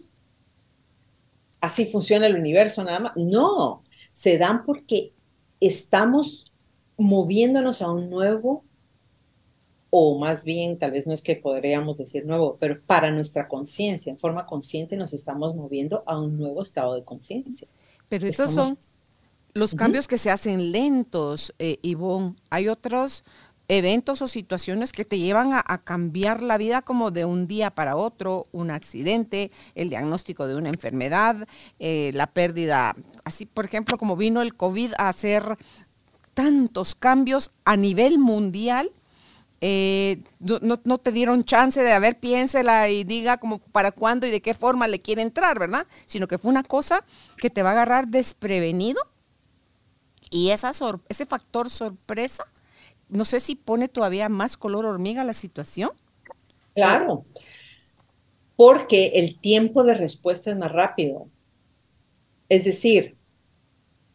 así funciona el universo nada más. No, se dan porque estamos moviéndonos a un nuevo, o más bien, tal vez no es que podríamos decir nuevo, pero para nuestra conciencia, en forma consciente, nos estamos moviendo a un nuevo estado de conciencia. Pero esos son los cambios que se hacen lentos, eh, Ivonne. Hay otros eventos o situaciones que te llevan a, cambiar la vida como de un día para otro, un accidente, el diagnóstico de una enfermedad, eh, la pérdida, así por ejemplo como vino el COVID a hacer tantos cambios a nivel mundial. Eh, no, te dieron chance de, a ver, piénsela y diga como para cuándo y de qué forma le quiere entrar, ¿verdad? Sino que fue una cosa que te va a agarrar desprevenido y esa ese factor sorpresa no sé si pone todavía más color hormiga la situación. Claro, porque el tiempo de respuesta es más rápido. Es decir,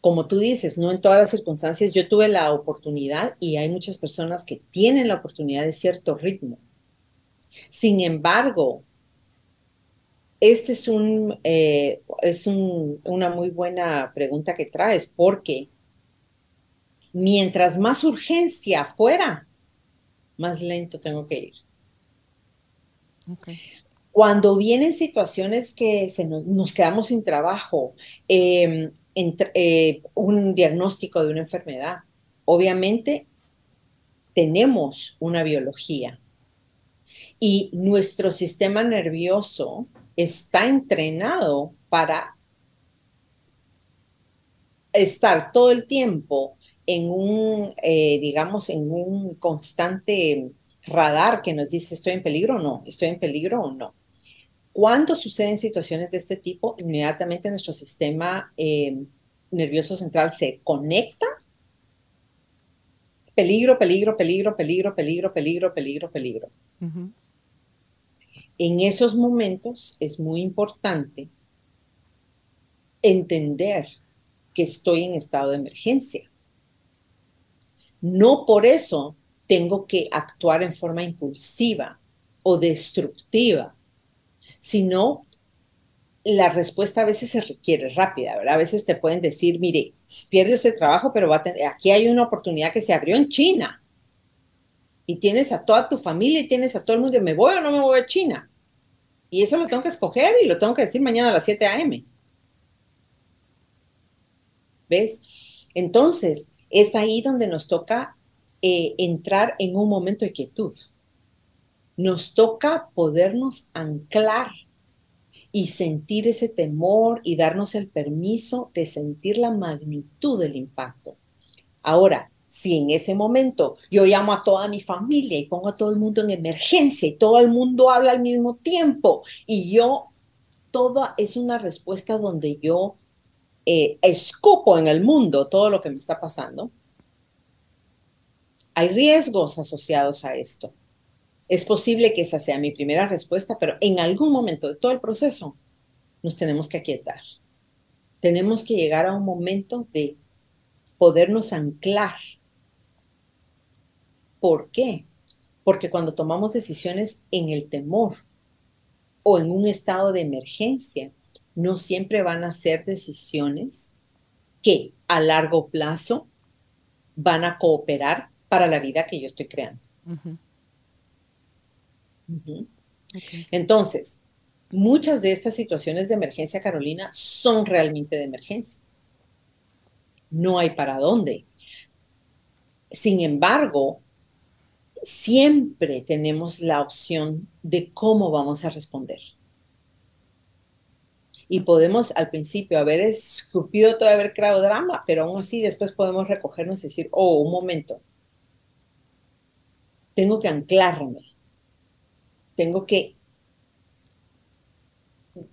como tú dices, no en todas las circunstancias yo tuve la oportunidad y hay muchas personas que tienen la oportunidad de cierto ritmo. Sin embargo, este es, un, eh, es una muy buena pregunta que traes porque mientras más urgencia fuera, más lento tengo que ir. Cuando vienen situaciones que se nos, quedamos sin trabajo, eh, un diagnóstico de una enfermedad, obviamente tenemos una biología. Y nuestro sistema nervioso está entrenado para estar todo el tiempo en un, eh, digamos, en un constante radar que nos dice estoy en peligro o no, estoy en peligro o no. Cuando suceden situaciones de este tipo, inmediatamente nuestro sistema eh, nervioso central se conecta. Peligro, peligro, peligro, peligro, peligro, peligro, peligro, peligro. En esos momentos es muy importante entender que estoy en estado de emergencia no por eso tengo que actuar en forma impulsiva o destructiva, sino la respuesta a veces se requiere rápida. A veces te pueden decir, mire, pierdes el trabajo, pero aquí hay una oportunidad que se abrió en China. Y tienes a toda tu familia y tienes a todo el mundo, ¿me voy o no me voy a China? Y eso lo tengo que escoger y lo tengo que decir mañana a las 7 a.m. ¿Ves? Entonces, es ahí donde nos toca eh, entrar en un momento de quietud. Nos toca podernos anclar y sentir ese temor y darnos el permiso de sentir la magnitud del impacto. Ahora, si en ese momento yo llamo a toda mi familia y pongo a todo el mundo en emergencia y todo el mundo habla al mismo tiempo y yo, todo es una respuesta donde yo eh, escupo en el mundo todo lo que me está pasando, hay riesgos asociados a esto. Es posible que esa sea mi primera respuesta, pero en algún momento de todo el proceso nos tenemos que aquietar. Tenemos que llegar a un momento de podernos anclar. ¿Por qué? Porque cuando tomamos decisiones en el temor o en un estado de emergencia, no siempre van a ser decisiones que a largo plazo van a cooperar para la vida que yo estoy creando. Entonces, muchas de estas situaciones de emergencia, Carolina, son realmente de emergencia. No hay para dónde. Sin embargo, siempre tenemos la opción de cómo vamos a responder y podemos al principio haber escupido todo, haber creado drama, pero aún así después podemos recogernos y decir, oh, un momento, tengo que anclarme, tengo que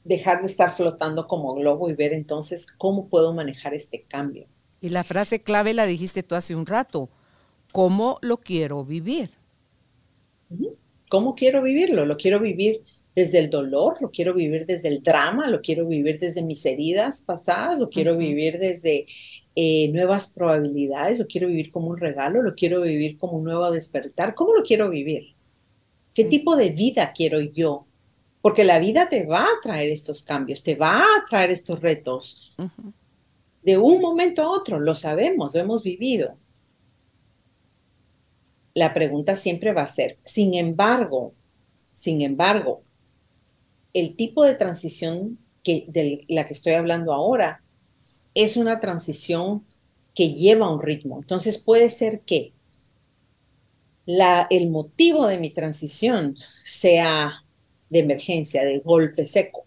dejar de estar flotando como globo y ver entonces cómo puedo manejar este cambio. Y la frase clave la dijiste tú hace un rato, ¿cómo lo quiero vivir? ¿Cómo quiero vivirlo? Lo quiero vivir desde el dolor, lo quiero vivir desde el drama, lo quiero vivir desde mis heridas pasadas, lo quiero vivir desde eh, nuevas probabilidades, lo quiero vivir como un regalo, lo quiero vivir como un nuevo despertar. ¿Cómo lo quiero vivir? ¿Qué tipo de vida quiero yo porque la vida te va a traer estos cambios, te va a traer estos retos. De un momento a otro, lo sabemos, lo hemos vivido. La pregunta siempre va a ser, sin embargo, sin embargo, el tipo de transición que, de la que estoy hablando ahora es una transición que lleva un ritmo. Entonces puede ser que la, el motivo de mi transición sea de emergencia, de golpe seco,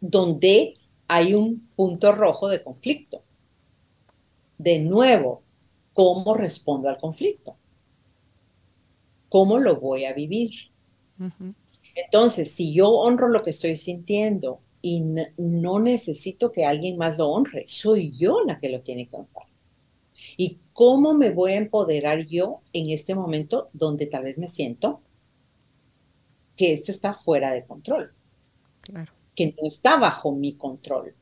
donde hay un punto rojo de conflicto. De nuevo, ¿cómo respondo al conflicto? ¿Cómo lo voy a vivir? Entonces, si yo honro lo que estoy sintiendo y no necesito que alguien más lo honre, soy yo la que lo tiene que honrar. ¿Y cómo me voy a empoderar yo en este momento donde tal vez me siento que esto está fuera de control? Claro. Que no está bajo mi control.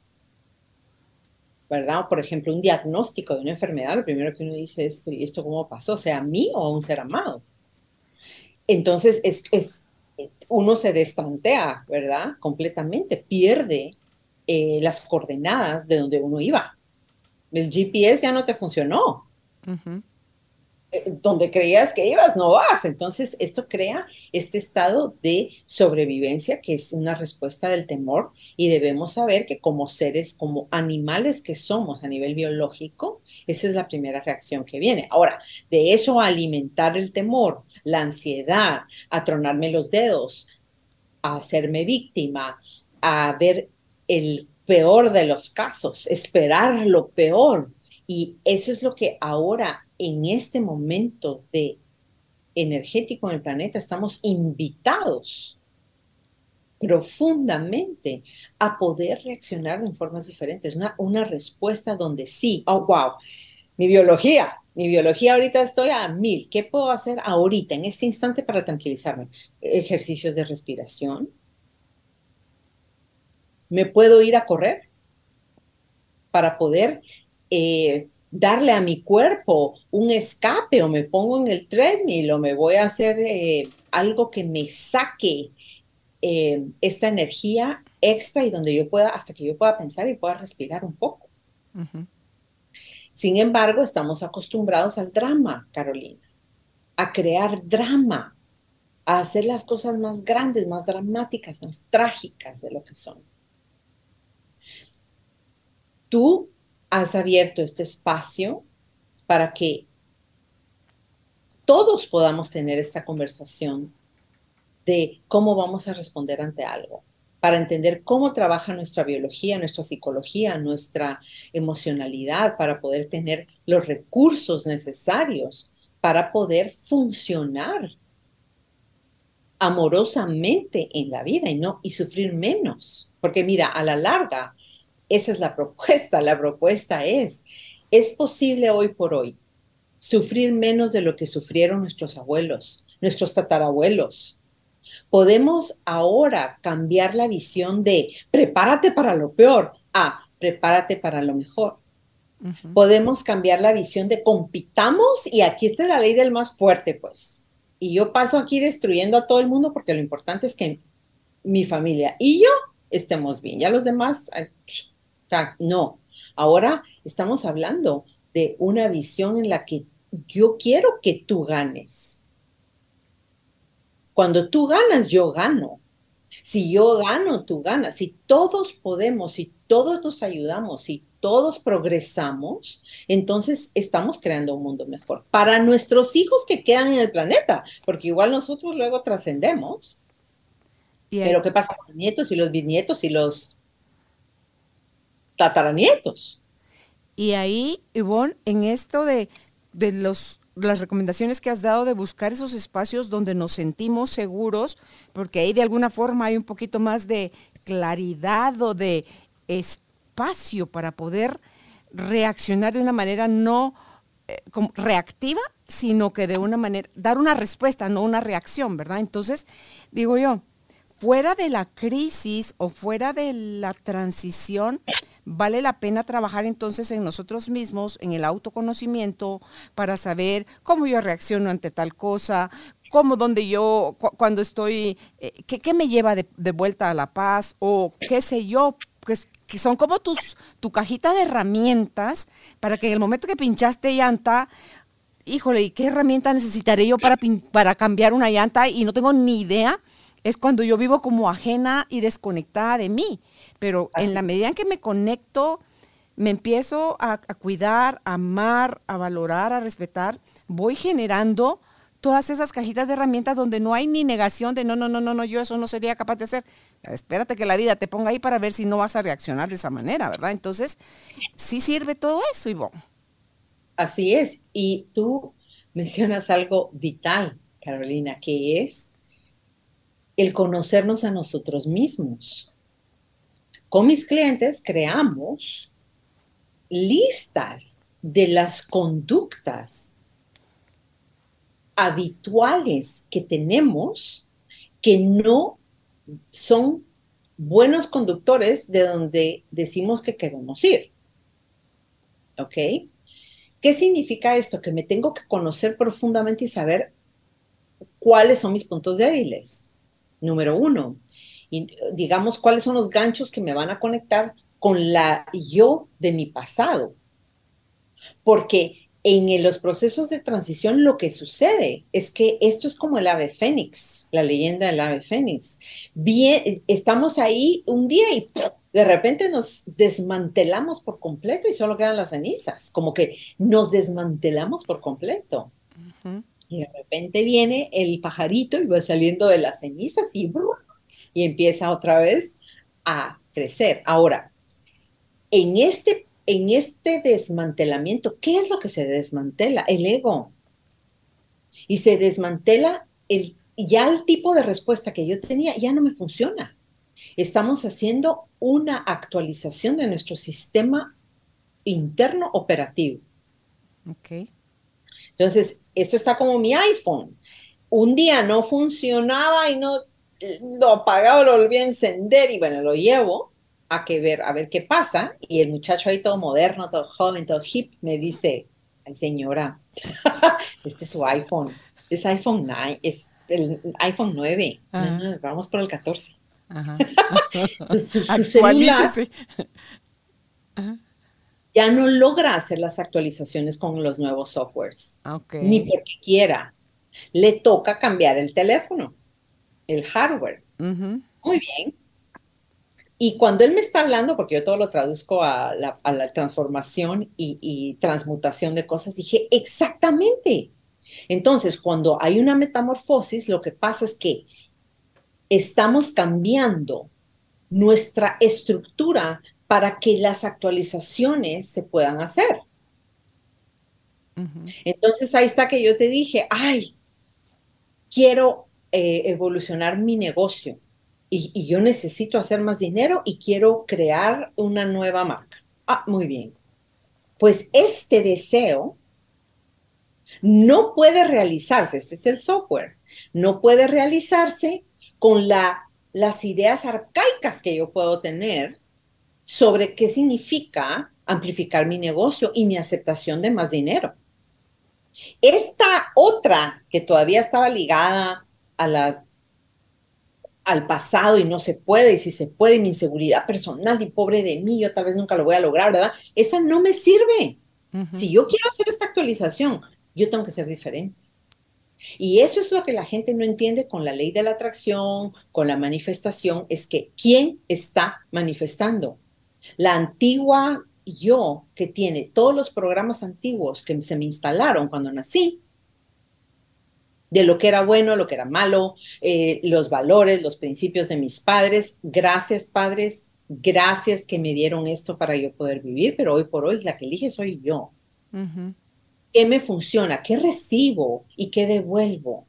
¿Verdad? Por ejemplo, un diagnóstico de una enfermedad, lo primero que uno dice es, ¿y esto cómo pasó? ¿Sea a mí o a un ser amado? Entonces, es, es uno se destantea, ¿verdad? Completamente, pierde eh, las coordenadas de donde uno iba. El GPS ya no te funcionó. Eh, donde creías que ibas, no vas. Entonces, esto crea este estado de sobrevivencia que es una respuesta del temor y debemos saber que como seres, como animales que somos a nivel biológico, esa es la primera reacción que viene. Ahora, de eso a alimentar el temor, la ansiedad, a tronarme los dedos, a hacerme víctima, a ver el peor de los casos, esperar lo peor. Y eso es lo que ahora en este momento de energético en el planeta estamos invitados profundamente a poder reaccionar en formas diferentes, una, una respuesta donde sí, oh, wow, mi biología, mi biología ahorita estoy a mil, ¿qué puedo hacer ahorita, en este instante para tranquilizarme? Ejercicios de respiración. ¿Me puedo ir a correr para poder eh, darle a mi cuerpo un escape o me pongo en el treadmill o me voy a hacer eh, algo que me saque eh, esta energía extra y donde yo pueda, hasta que yo pueda pensar y pueda respirar un poco. Sin embargo, estamos acostumbrados al drama, Carolina, a crear drama, a hacer las cosas más grandes, más dramáticas, más trágicas de lo que son. Tú has abierto este espacio para que todos podamos tener esta conversación de cómo vamos a responder ante algo, para entender cómo trabaja nuestra biología, nuestra psicología, nuestra emocionalidad, para poder tener los recursos necesarios para poder funcionar amorosamente en la vida y no y sufrir menos, porque mira, a la larga esa es la propuesta. La propuesta es, es posible hoy por hoy sufrir menos de lo que sufrieron nuestros abuelos, nuestros tatarabuelos. Podemos ahora cambiar la visión de prepárate para lo peor a prepárate para lo mejor. Podemos cambiar la visión de compitamos y aquí está la ley del más fuerte, pues. Y yo paso aquí destruyendo a todo el mundo porque lo importante es que mi familia y yo estemos bien. Ya los demás, no, ahora estamos hablando de una visión en la que yo quiero que tú ganes. Cuando tú ganas, yo gano. Si yo gano, tú ganas. Si todos podemos, si todos nos ayudamos, si todos progresamos, entonces estamos creando un mundo mejor para nuestros hijos que quedan en el planeta, porque igual nosotros luego trascendemos. Pero ¿qué pasa con los nietos y los bisnietos y los tataranietos. Y ahí, Ivonne, en esto de, de los, las recomendaciones que has dado de buscar esos espacios donde nos sentimos seguros, porque ahí de alguna forma hay un poquito más de claridad o de espacio para poder reaccionar de una manera no eh, reactiva, sino que de una manera, dar una respuesta, no una reacción, ¿verdad? Entonces, digo yo, fuera de la crisis o fuera de la transición, vale la pena trabajar entonces en nosotros mismos, en el autoconocimiento, para saber cómo yo reacciono ante tal cosa, como donde yo, cuando estoy, eh, ¿qué, me lleva de, vuelta a la paz? O qué sé yo, pues, que son como tus, tu cajita de herramientas para que en el momento que pinchaste llanta, híjole, ¿y qué herramienta necesitaré yo para, para cambiar una llanta? Y no tengo ni idea. Es cuando yo vivo como ajena y desconectada de mí. Pero en la medida en que me conecto, me empiezo a, a cuidar, a amar, a valorar, a respetar, voy generando todas esas cajitas de herramientas donde no hay ni negación de no, no, no, no, no, yo eso no sería capaz de hacer. Espérate que la vida te ponga ahí para ver si no vas a reaccionar de esa manera, ¿verdad? Entonces, sí sirve todo eso, Ivonne. Así es. Y tú mencionas algo vital, Carolina, que es el conocernos a nosotros mismos. Con mis clientes creamos listas de las conductas habituales que tenemos que no son buenos conductores de donde decimos que queremos ir. ¿Ok? ¿Qué significa esto? Que me tengo que conocer profundamente y saber cuáles son mis puntos débiles. Número uno, y digamos cuáles son los ganchos que me van a conectar con la yo de mi pasado. Porque en los procesos de transición lo que sucede es que esto es como el ave fénix, la leyenda del ave fénix. Bien, estamos ahí un día y de repente nos desmantelamos por completo y solo quedan las cenizas, como que nos desmantelamos por completo. Y de repente viene el pajarito y va saliendo de las cenizas y, y empieza otra vez a crecer. Ahora, en este en este desmantelamiento, ¿qué es lo que se desmantela? El ego. Y se desmantela el, ya el tipo de respuesta que yo tenía, ya no me funciona. Estamos haciendo una actualización de nuestro sistema interno operativo. Ok. Entonces, esto está como mi iPhone. Un día no funcionaba y no lo apagaba, lo volví a encender y bueno, lo llevo a que ver, a ver qué pasa. Y el muchacho ahí todo moderno, todo joven, todo hip, me dice, ay señora, (laughs) este es su iPhone, es iPhone 9, es el iPhone 9, vamos por el 14. (laughs) ya no logra hacer las actualizaciones con los nuevos softwares, ni porque quiera. Le toca cambiar el teléfono, el hardware. Muy bien, y cuando él me está hablando, porque yo todo lo traduzco a la, transformación y, transmutación de cosas, dije, exactamente. Entonces, cuando hay una metamorfosis, lo que pasa es que estamos cambiando nuestra estructura para que las actualizaciones se puedan hacer. Entonces, ahí está que yo te dije, ay, quiero eh, evolucionar mi negocio y, yo necesito hacer más dinero y quiero crear una nueva marca. Ah, muy bien. Pues este deseo no puede realizarse, este es el software, no puede realizarse con la, las ideas arcaicas que yo puedo tener sobre qué significa amplificar mi negocio y mi aceptación de más dinero. Esta otra que todavía estaba ligada a la al pasado y no se puede, y si se puede, mi inseguridad personal y pobre de mí, yo tal vez nunca lo voy a lograr, ¿verdad? Esa no me sirve. Si yo quiero hacer esta actualización, yo tengo que ser diferente. Y eso es lo que la gente no entiende con la ley de la atracción, con la manifestación, es que ¿quién está manifestando? La antigua yo que tiene todos los programas antiguos que se me instalaron cuando nací, de lo que era bueno, lo que era malo, eh, los valores, los principios de mis padres. Gracias, padres. Gracias que me dieron esto para yo poder vivir, pero hoy por hoy la que elige soy yo. ¿Qué me funciona? ¿Qué recibo y qué devuelvo?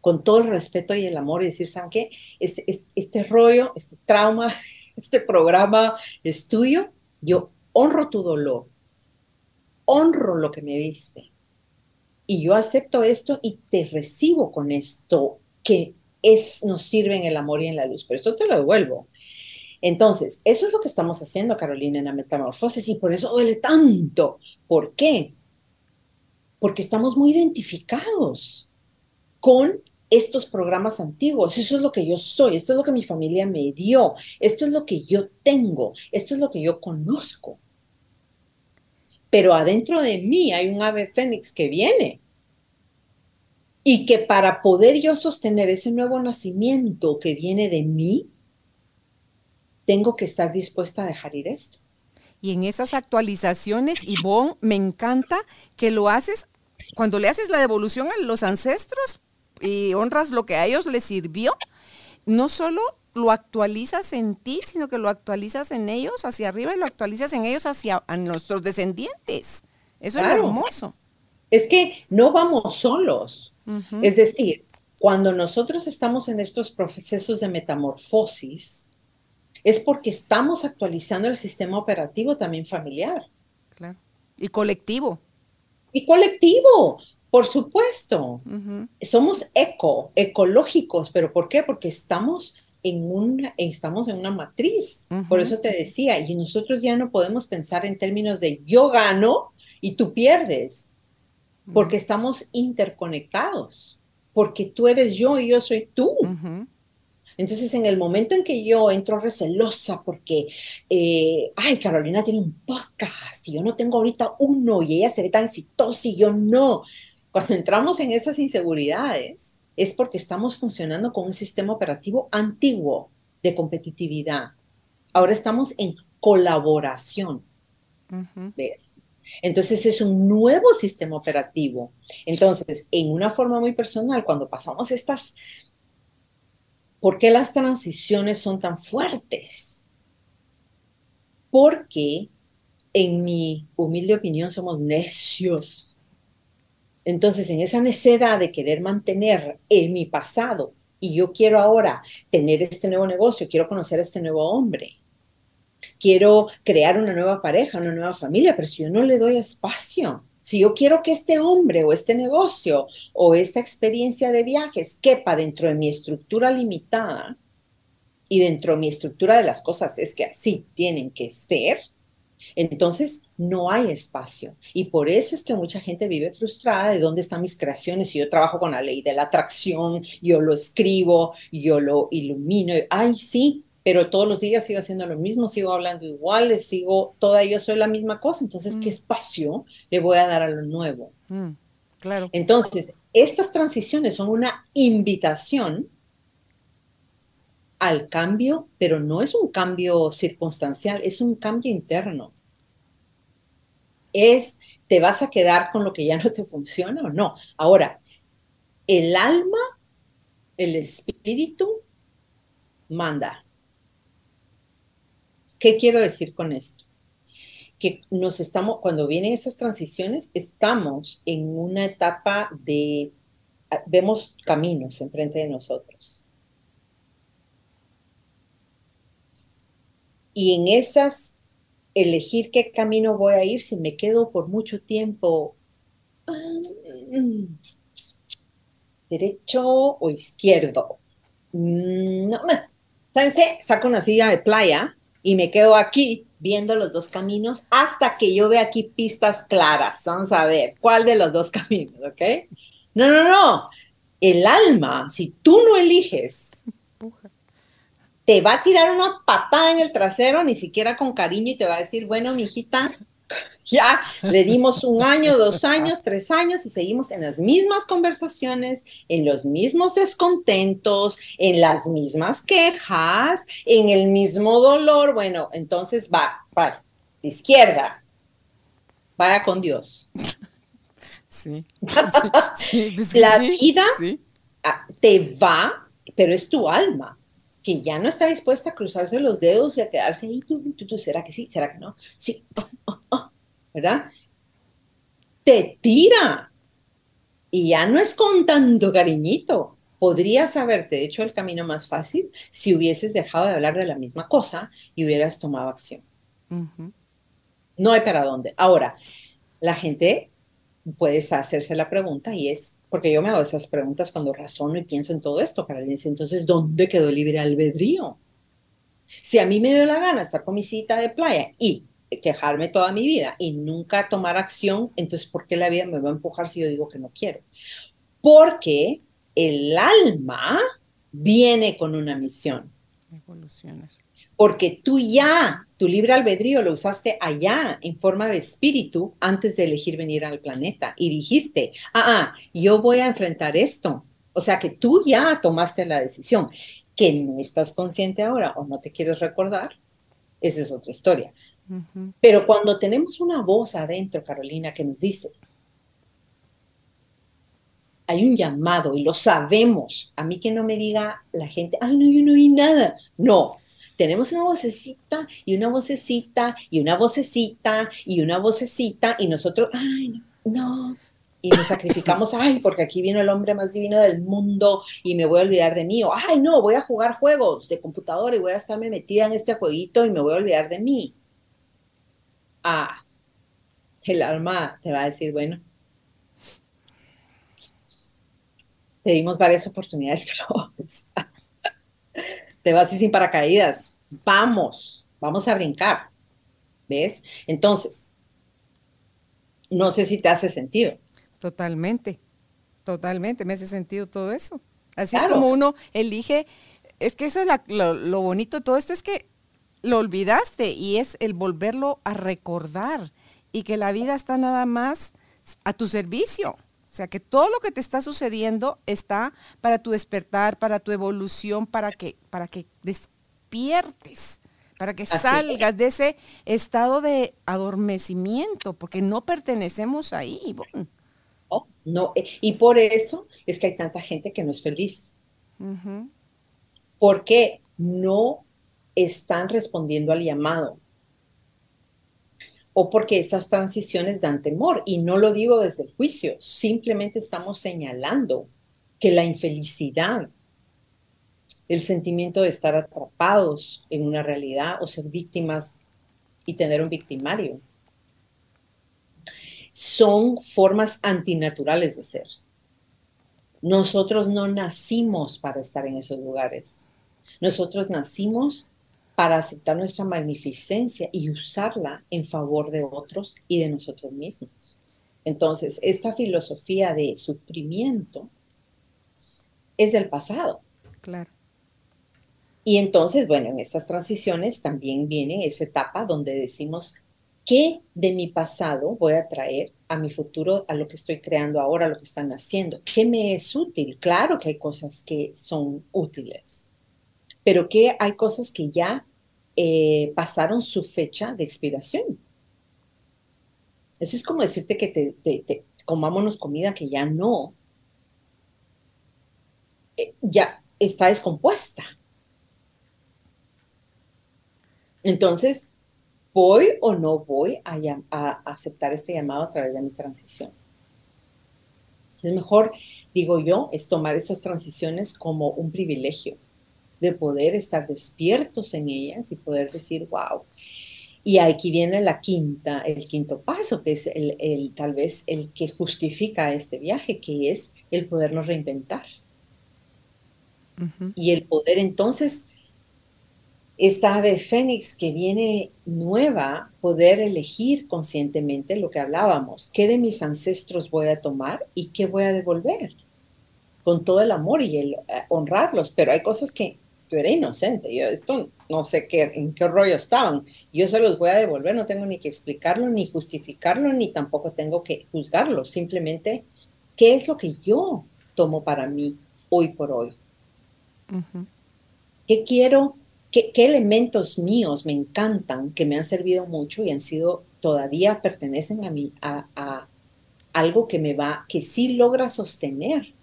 Con todo el respeto y el amor y decir, ¿saben qué? este rollo, este trauma, este programa es tuyo. Yo honro tu dolor, honro lo que me diste y yo acepto esto y te recibo con esto que es, nos sirve en el amor y en la luz, pero esto te lo devuelvo. Entonces, eso es lo que estamos haciendo, Carolina, en la metamorfosis y por eso duele tanto. ¿Por qué? Porque estamos muy identificados con estos programas antiguos. Eso es lo que yo soy, esto es lo que mi familia me dio, esto es lo que yo tengo, esto es lo que yo conozco. Pero adentro de mí hay un ave fénix que viene. Y que para poder yo sostener ese nuevo nacimiento que viene de mí, tengo que estar dispuesta a dejar ir esto. Y en esas actualizaciones, Ivonne, me encanta que lo haces cuando le haces la devolución a los ancestros y honras lo que a ellos les sirvió, no solo lo actualizas en ti, sino que lo actualizas en ellos hacia arriba y lo actualizas en ellos hacia nuestros descendientes. Eso es hermoso. Es que no vamos solos. Es decir, cuando nosotros estamos en estos procesos de metamorfosis, es porque estamos actualizando el sistema operativo también familiar. Claro. Y colectivo. Y colectivo, por supuesto. Somos eco, ecológicos, pero ¿por qué? Porque estamos en una, estamos en una matriz. Por eso te decía, y nosotros ya no podemos pensar en términos de yo gano y tú pierdes, porque estamos interconectados, porque tú eres yo y yo soy tú. Entonces, en el momento en que yo entro recelosa porque, eh, ay, Carolina tiene un podcast y yo no tengo ahorita uno y ella se ve tan exitosa y yo no. Cuando entramos en esas inseguridades es porque estamos funcionando con un sistema operativo antiguo de competitividad. Ahora estamos en colaboración. Entonces es un nuevo sistema operativo. Entonces, en una forma muy personal, cuando pasamos estas ¿Por qué las transiciones son tan fuertes? Porque, en mi humilde opinión, somos necios. Entonces, en esa necedad de querer mantener en mi pasado y yo quiero ahora tener este nuevo negocio, quiero conocer a este nuevo hombre, quiero crear una nueva pareja, una nueva familia, pero si yo no le doy espacio, si yo quiero que este hombre o este negocio o esta experiencia de viajes quepa dentro de mi estructura limitada y dentro de mi estructura de las cosas es que así tienen que ser, entonces no hay espacio. Y por eso es que mucha gente vive frustrada de dónde están mis creaciones. Si yo trabajo con la ley de la atracción, yo lo escribo, yo lo ilumino. Ay, sí, pero todos los días sigo haciendo lo mismo, sigo hablando igual, sigo, toda yo soy la misma cosa, entonces, ¿qué mm. espacio le voy a dar a lo nuevo? Mm, claro. Entonces, estas transiciones son una invitación al cambio, pero no es un cambio circunstancial, es un cambio interno. Es, ¿te vas a quedar con lo que ya no te funciona o no? Ahora, el alma, el espíritu, manda ¿Qué quiero decir con esto? Que nos estamos, cuando vienen esas transiciones, estamos en una etapa de, vemos caminos enfrente de nosotros. Y en esas, elegir qué camino voy a ir, si me quedo por mucho tiempo mm, derecho o izquierdo. Mm, no, ¿saben qué? Saco una silla de playa y me quedo aquí viendo los dos caminos hasta que yo vea aquí pistas claras. Vamos a ver cuál de los dos (laughs) caminos, ¿ok? No, no, no. El alma, si tú no eliges, te va a tirar una patada en el trasero, ni siquiera con cariño, y te va a decir, bueno, mi hijita, ya le dimos un año, dos años, tres años y seguimos en las mismas conversaciones, en los mismos descontentos, en las mismas quejas, en el mismo dolor. Bueno, entonces va, va, izquierda, vaya con Dios. Sí. (laughs) La vida te va, pero es tu alma que ya no está dispuesta a cruzarse los dedos y a quedarse ahí, tú, tú, ¿será que sí? ¿Será que no? Sí, oh, oh, oh, ¿verdad? Te tira. Y ya no es con tanto cariñito. Podrías haberte hecho el camino más fácil si hubieses dejado de hablar de la misma cosa y hubieras tomado acción. No hay para dónde. Ahora, la gente puede hacerse la pregunta y es, porque yo me hago esas preguntas cuando razono y pienso en todo esto, decir, entonces, ¿dónde quedó el libre albedrío? Si a mí me dio la gana estar con mi cita de playa y quejarme toda mi vida y nunca tomar acción, entonces, ¿por qué la vida me va a empujar si yo digo que no quiero? Porque el alma viene con una misión. Porque tú ya, tu libre albedrío lo usaste allá en forma de espíritu antes de elegir venir al planeta y dijiste, ah, ah, yo voy a enfrentar esto. O sea que tú ya tomaste la decisión. Que no estás consciente ahora o no te quieres recordar, esa es otra historia. Pero cuando tenemos una voz adentro, Carolina, que nos dice, hay un llamado y lo sabemos. A mí que no me diga la gente, ay, no, yo no vi nada. No, tenemos una vocecita y una vocecita y una vocecita y una vocecita y nosotros, ay, no. Y nos sacrificamos, ay, porque aquí viene el hombre más divino del mundo y me voy a olvidar de mí. O, ay, no, voy a jugar juegos de computadora y voy a estarme metida en este jueguito y me voy a olvidar de mí. Ah, el alma te va a decir, bueno, te dimos varias oportunidades, pero (laughs) te vas así sin paracaídas. Vamos, vamos a brincar. ¿Ves? Entonces, no sé si te hace sentido. Totalmente, totalmente, me hace sentido todo eso. Así es como uno elige, es que eso es lo, lo bonito de todo esto, es que lo olvidaste y es el volverlo a recordar y que la vida está nada más a tu servicio. O sea, que todo lo que te está sucediendo está para tu despertar, para tu evolución, para que, para que despiertes, para que salgas de ese estado de adormecimiento, porque no pertenecemos ahí. Oh, no, eh, y por eso es que hay tanta gente que no es feliz. Porque no están respondiendo al llamado o porque esas transiciones dan temor. Y no lo digo desde el juicio, simplemente estamos señalando que la infelicidad, el sentimiento de estar atrapados en una realidad o ser víctimas y tener un victimario, son formas antinaturales de ser. Nosotros no nacimos para estar en esos lugares. Nosotros nacimos para aceptar nuestra magnificencia y usarla en favor de otros y de nosotros mismos. Entonces, esta filosofía de sufrimiento es del pasado. Claro. Y entonces, bueno, en estas transiciones también viene esa etapa donde decimos, ¿qué de mi pasado voy a traer a mi futuro, a lo que estoy creando ahora, a lo que están haciendo? ¿Qué me es útil? Claro que hay cosas que son útiles pero que hay cosas que ya eh, pasaron su fecha de expiración. Eso es como decirte que te, comámonos comida que ya no, eh, ya está descompuesta. Entonces, ¿voy o no voy a, a, aceptar este llamado a través de mi transición? Es mejor, digo yo, es tomar esas transiciones como un privilegio de poder estar despiertos en ellas y poder decir, wow. Y aquí viene la quinta, el quinto paso, que es el, tal vez el que justifica este viaje, que es el podernos reinventar. Y el poder entonces, esta ave fénix que viene nueva, poder elegir conscientemente lo que hablábamos, qué de mis ancestros voy a tomar y qué voy a devolver, con todo el amor y el eh, honrarlos, pero hay cosas que yo era inocente, yo esto no sé qué, en qué rollo estaban, yo se los voy a devolver, no tengo ni que explicarlo, ni justificarlo, ni tampoco tengo que juzgarlo, simplemente qué es lo que yo tomo para mí hoy por hoy. ¿Qué quiero? Qué, elementos míos me encantan, que me han servido mucho y han sido, todavía pertenecen a mí, a, a algo que me va, que sí logra sostener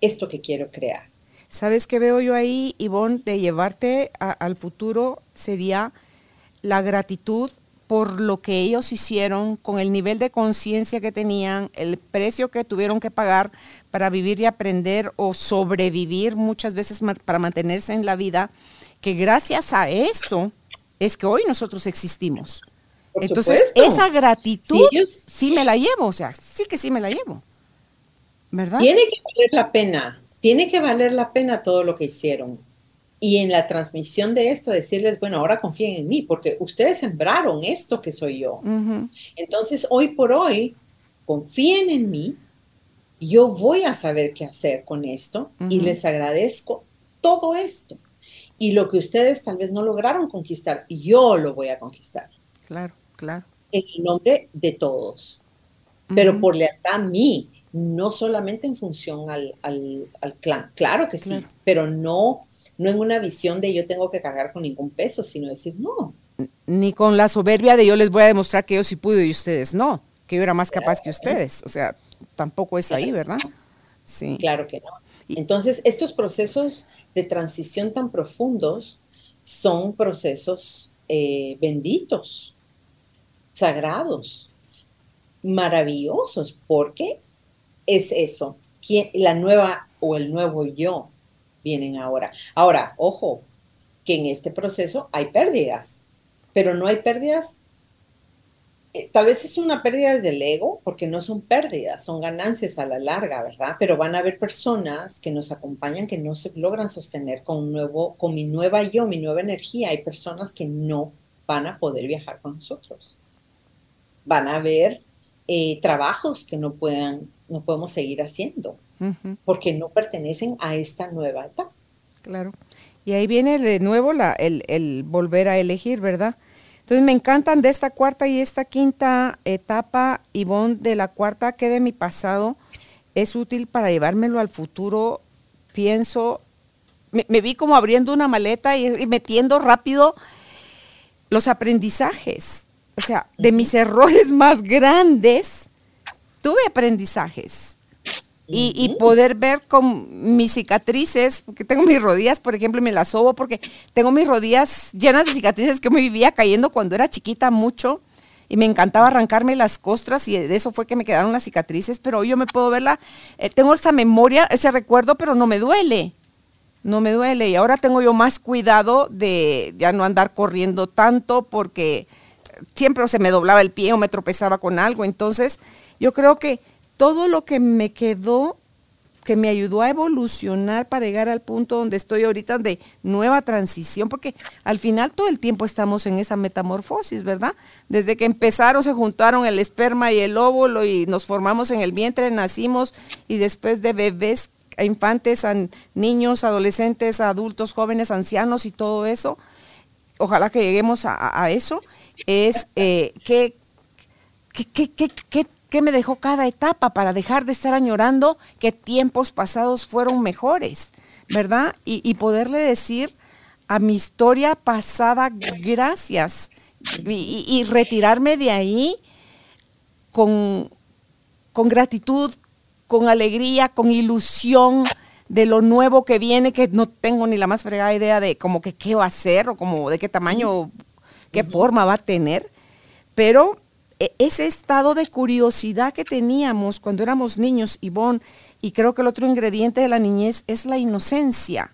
esto que quiero crear? ¿Sabes qué veo yo ahí, Ivonne, de llevarte al futuro? Sería la gratitud por lo que ellos hicieron, con el nivel de conciencia que tenían, el precio que tuvieron que pagar para vivir y aprender o sobrevivir muchas veces para mantenerse en la vida, que gracias a eso es que hoy nosotros existimos. Entonces, esa gratitud sí, me la llevo, o sea, sí que sí me la llevo. ¿Verdad? Tiene que valer la pena tiene que valer la pena todo lo que hicieron. Y en la transmisión de esto, decirles, bueno, ahora confíen en mí, porque ustedes sembraron esto que soy yo. Entonces, hoy por hoy, confíen en mí yo voy a saber qué hacer con esto y les agradezco todo esto. Y lo que ustedes tal vez no lograron conquistar, yo lo voy a conquistar. Claro, claro. En el nombre de todos. Pero por lealtad a mí, no solamente en función al, clan. Claro que sí, pero no, no en una visión de yo tengo que cargar con ningún peso, sino decir, no. Ni con la soberbia de yo les voy a demostrar que yo sí pude y ustedes no, que yo era más capaz que ustedes. O sea, tampoco es ahí, ¿verdad? Sí. Claro que no. Entonces, estos procesos de transición tan profundos son procesos eh, benditos, sagrados, maravillosos, porque es eso, la nueva o el nuevo yo vienen ahora. Ahora, ojo, que en este proceso hay pérdidas, pero no hay pérdidas eh, tal vez es una pérdida desde el ego, porque no son pérdidas, son ganancias a la larga, ¿verdad? Pero van a haber personas que nos acompañan que no se logran sostener con un nuevo, con mi nueva yo, mi nueva energía. Hay personas que no van a poder viajar con nosotros. Van a haber eh, trabajos que no puedan, no podemos seguir haciendo, porque no pertenecen a esta nueva etapa. Claro. Y ahí viene de nuevo la, el, el volver a elegir, ¿verdad? Entonces me encantan de esta cuarta y esta quinta etapa, Ivonne, de la cuarta que de mi pasado es útil para llevármelo al futuro. Pienso, me, vi como abriendo una maleta y, metiendo rápido los aprendizajes. O sea, de mis errores más grandes, tuve aprendizajes y, poder ver con mis cicatrices, porque tengo mis rodillas, por ejemplo, y me las sobo porque tengo mis rodillas llenas de cicatrices que me vivía cayendo cuando era chiquita mucho y me encantaba arrancarme las costras y de eso fue que me quedaron las cicatrices, pero hoy yo me puedo verla, eh, tengo esa memoria, ese recuerdo, pero no me duele, no me duele. Y ahora tengo yo más cuidado de ya no andar corriendo tanto porque siempre se me doblaba el pie o me tropezaba con algo, entonces yo creo que todo lo que me quedó, que me ayudó a evolucionar para llegar al punto donde estoy ahorita de nueva transición, porque al final todo el tiempo estamos en esa metamorfosis, ¿verdad? Desde que empezaron, se juntaron el esperma y el óvulo y nos formamos en el vientre, nacimos y después de bebés a infantes, a niños, adolescentes, adultos, jóvenes, ancianos y todo eso, ojalá que lleguemos a, eso, es eh, que, qué, qué, ¿Qué me dejó cada etapa para dejar de estar añorando que tiempos pasados fueron mejores, verdad? Y, poderle decir a mi historia pasada gracias y, retirarme de ahí con, con gratitud, con alegría, con ilusión de lo nuevo que viene, que no tengo ni la más fregada idea de como que qué va a ser o como de qué tamaño, qué forma va a tener, pero e, ese estado de curiosidad que teníamos cuando éramos niños, Ivonne, y creo que el otro ingrediente de la niñez es la inocencia.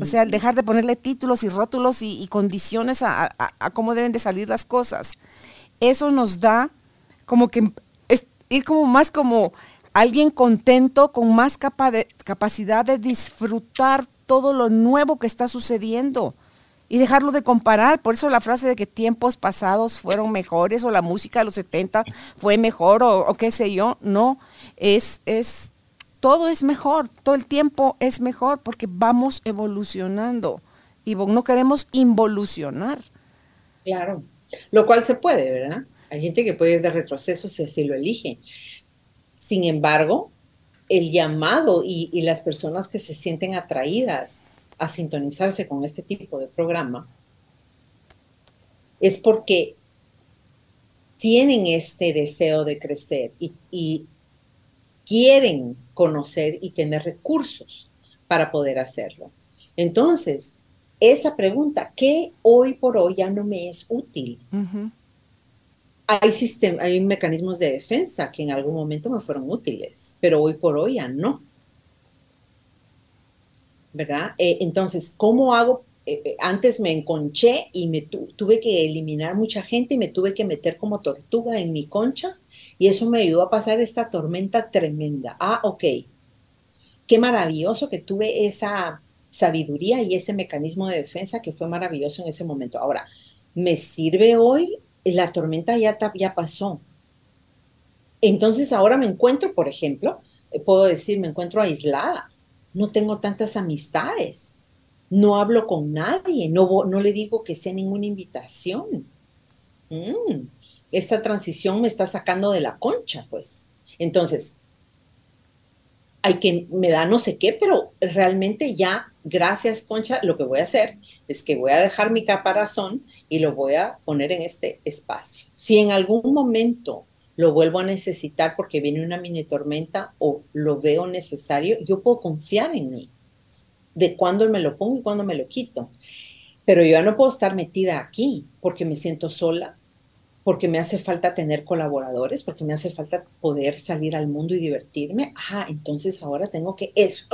O sea, el dejar de ponerle títulos y rótulos y, condiciones a, cómo deben de salir las cosas. Eso nos da como que ir como más como alguien contento, con más capacidad de disfrutar todo lo nuevo que está sucediendo y dejarlo de comparar. Por eso la frase de que tiempos pasados fueron mejores o la música de los 70 fue mejor o, qué sé yo, no, es, es, todo es mejor, todo el tiempo es mejor porque vamos evolucionando y no queremos involucionar. Claro, lo cual se puede, ¿verdad? Hay gente que puede ir de retroceso si así lo elige. Sin embargo, el llamado y, y las personas que se sienten atraídas a sintonizarse con este tipo de programa es porque tienen este deseo de crecer y, quieren conocer y tener recursos para poder hacerlo. Entonces, esa pregunta, ¿qué hoy por hoy ya no me es útil? hay, hay mecanismos de defensa que en algún momento me fueron útiles, pero hoy por hoy ya no. ¿Verdad? Eh, entonces, ¿cómo hago? Eh, eh, antes me enconché y me tuve que eliminar mucha gente y me tuve que meter como tortuga en mi concha y eso me ayudó a pasar esta tormenta tremenda. Ah, ok. Qué maravilloso que tuve esa sabiduría y ese mecanismo de defensa que fue maravilloso en ese momento. Ahora, ¿me sirve hoy? La tormenta ya, ya pasó. Entonces ahora me encuentro, por ejemplo, puedo decir, me encuentro aislada, no tengo tantas amistades, no hablo con nadie, no, no le digo que sea ninguna invitación. Mm, esta transición me está sacando de la concha, pues. Entonces, hay que, me da no sé qué, pero realmente ya, gracias Concha, lo que voy a hacer es que voy a dejar mi caparazón y lo voy a poner en este espacio. Si en algún momento lo vuelvo a necesitar porque viene una mini tormenta o lo veo necesario, yo puedo confiar en mí de cuándo me lo pongo y cuándo me lo quito. Pero yo ya no puedo estar metida aquí porque me siento sola, porque me hace falta tener colaboradores, porque me hace falta poder salir al mundo y divertirme. Ah, entonces ahora tengo que eso.